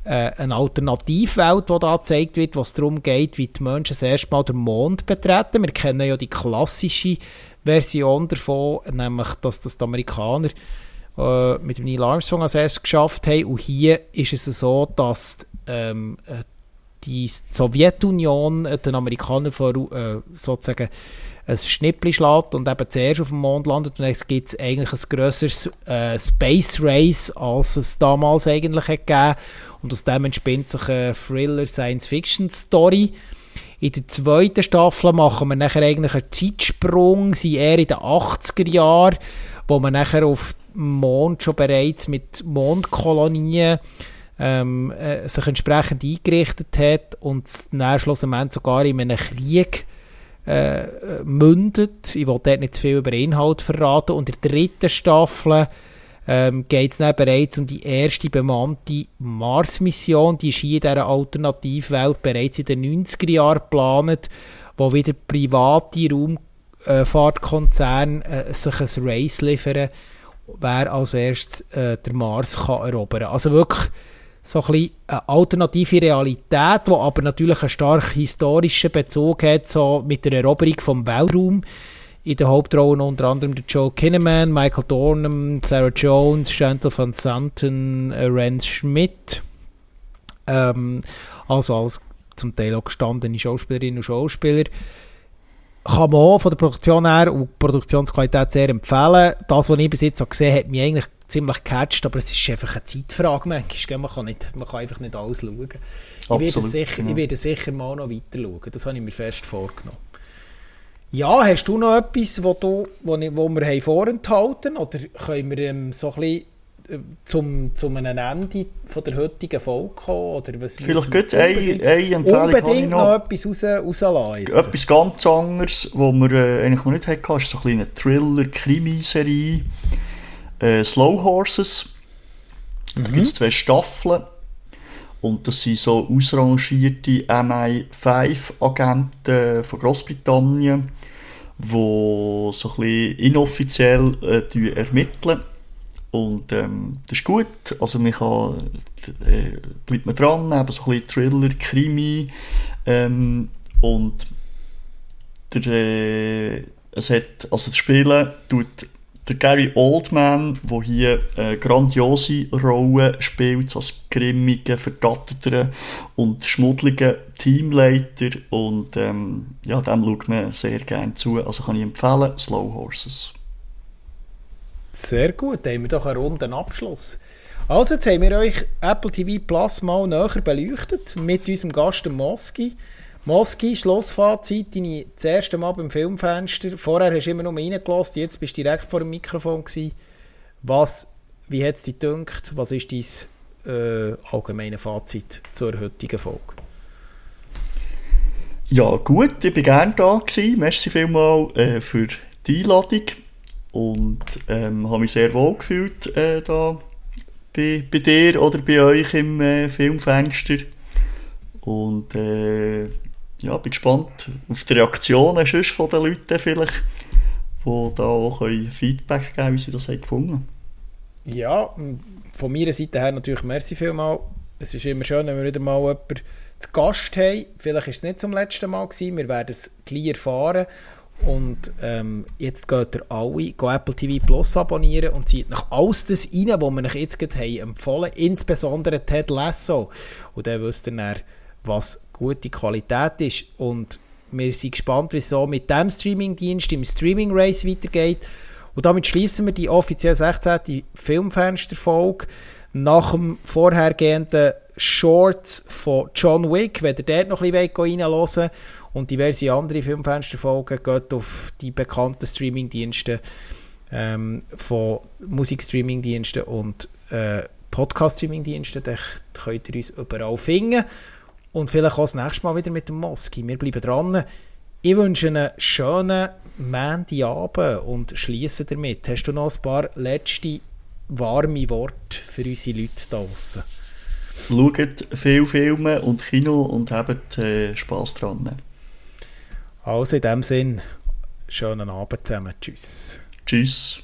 äh, eine Alternativwelt, die da gezeigt wird, was darum geht, wie die Menschen das erste Mal den Mond betreten. Wir kennen ja die klassische Version davon, nämlich, dass das die Amerikaner äh, mit dem Neil Armstrong als erstes geschafft haben. Und hier ist es so, dass ähm, äh, die Sowjetunion äh, den Amerikanern vor, äh, sozusagen ein Schnippli schlägt und eben zuerst auf dem Mond landet. Und jetzt gibt es eigentlich ein grösseres äh, Space Race, als es damals eigentlich gegeben Und aus dem entspinnt sich eine Thriller-Science-Fiction-Story. In der zweiten Staffel machen wir nachher eigentlich einen Zeitsprung, sind eher in den 80er Jahren, wo man nachher auf Mond schon bereits mit Mondkolonien ähm, äh, sich entsprechend eingerichtet hat und dann schlussendlich sogar in einem Krieg äh, mündet. Ich will dort nicht zu viel über Inhalt verraten. Und in der dritten Staffel ähm, geht es dann bereits um die erste bemannte Mars-Mission. Die ist hier in dieser Alternativwelt bereits in den 90er Jahren geplant, wo wieder private Raumfahrtkonzerne äh, sich ein Race liefern wer als erstes äh, der Mars kann erobern. Also wirklich so ein eine alternative Realität, die aber natürlich einen stark historischen Bezug hat, so mit der Eroberung vom Weltraum. In den Hauptrollen unter anderem der Joel Kinnaman, Michael Dornham, Sarah Jones, Chantal van Santen, äh, Rance Schmidt. Ähm, also als zum Teil auch gestandene Schauspielerinnen und Schauspieler kann man auch von der Produktion her und Produktionsqualität sehr empfehlen. Das, was ich bis jetzt so gesehen habe, hat mich eigentlich ziemlich gecatcht, aber es ist einfach eine Zeitfrage manchmal. Man kann, nicht, man kann einfach nicht alles schauen. Ich werde, sicher, ja. ich werde sicher mal noch weiter schauen. Das habe ich mir fest vorgenommen. Ja, hast du noch etwas, wo, du, wo, wo wir haben vorenthalten Oder können wir ähm, so ein bisschen zum, zum einem Ende von der heutigen Folge kommen? Oder was Vielleicht gibt es eine, eine Empfehlung. Unbedingt noch, noch etwas raus, rauslassen. Etwas ganz anderes, was wir äh, eigentlich noch nicht hatten, ist so eine kleine Thriller-Krimiserie. Äh, Slow Horses. Mhm. Da gibt es zwei Staffeln. Und das sind so ausrangierte MI5-Agenten von Großbritannien, die so ein bisschen inoffiziell äh, ermitteln. Und ähm, das ist gut. Also man kann, äh, bleibt man dran, eben so ein bisschen Thriller, Krimi. Ähm, und der, äh, es hat, also das Spielen tut der Gary Oldman, der hier eine grandiose Rolle spielt als grimmiger, verdatteter und schmuddeliger Teamleiter und ähm, ja, dem schaut man sehr gerne zu. Also kann ich empfehlen, Slow Horses. Sehr gut, dann haben wir doch einen runden Abschluss. Also, jetzt haben wir euch Apple TV Plus mal näher beleuchtet mit unserem Gast Moski. Moski, Schlussfazit, deine das erste Mal beim Filmfenster. Vorher hast du immer nur reingelassen, jetzt bist du direkt vor dem Mikrofon gewesen. Was, wie hat es dich gedacht? Was ist dein äh, allgemeine Fazit zur heutigen Folge? Ja, gut, ich war gerne da gewesen. Merci vielmals äh, für die Einladung und ähm, habe mich sehr wohl gefühlt äh, da bei, bei dir oder bei euch im äh, Filmfenster. Und äh, ja, bin gespannt auf die Reaktionen von den Leuten vielleicht, die da auch Feedback geben wie sie das haben gefunden Ja, von meiner Seite her natürlich merci vielmal. Es ist immer schön, wenn wir wieder mal jemanden zu Gast haben. Vielleicht war es nicht zum letzten Mal gewesen, wir werden es gleich erfahren. Und ähm, jetzt geht ihr alle go Apple TV Plus abonnieren und zieht nach alles das rein, was wir euch jetzt gerade haben empfohlen insbesondere Ted Lasso. Und dann wisst ihr dann, was gute Qualität ist. Und wir sind gespannt, wie es so mit dem Streamingdienst im Streaming Race weitergeht. Und damit schließen wir die offiziell 16. Filmfensterfolge nach dem vorhergehenden Shorts von John Wick. Wenn ihr dort noch ein bisschen reinhören und diverse andere Filmfensterfolgen, geht auf die bekannten Streamingdienste ähm, von Musikstreamingdiensten und äh, Podcast-Streamingdiensten. Könnt ihr uns überall finden. Und vielleicht auch das nächste Mal wieder mit dem Moski. Wir bleiben dran. Ich wünsche einen schönen Mandy-Abend und schließe damit. Hast du noch ein paar letzte warme Worte für unsere Leute da draußen? Schaut viel Filme und Kino und habt äh, Spass dran. Also in dem Sinn, schönen Abend zusammen. Tschüss. Tschüss.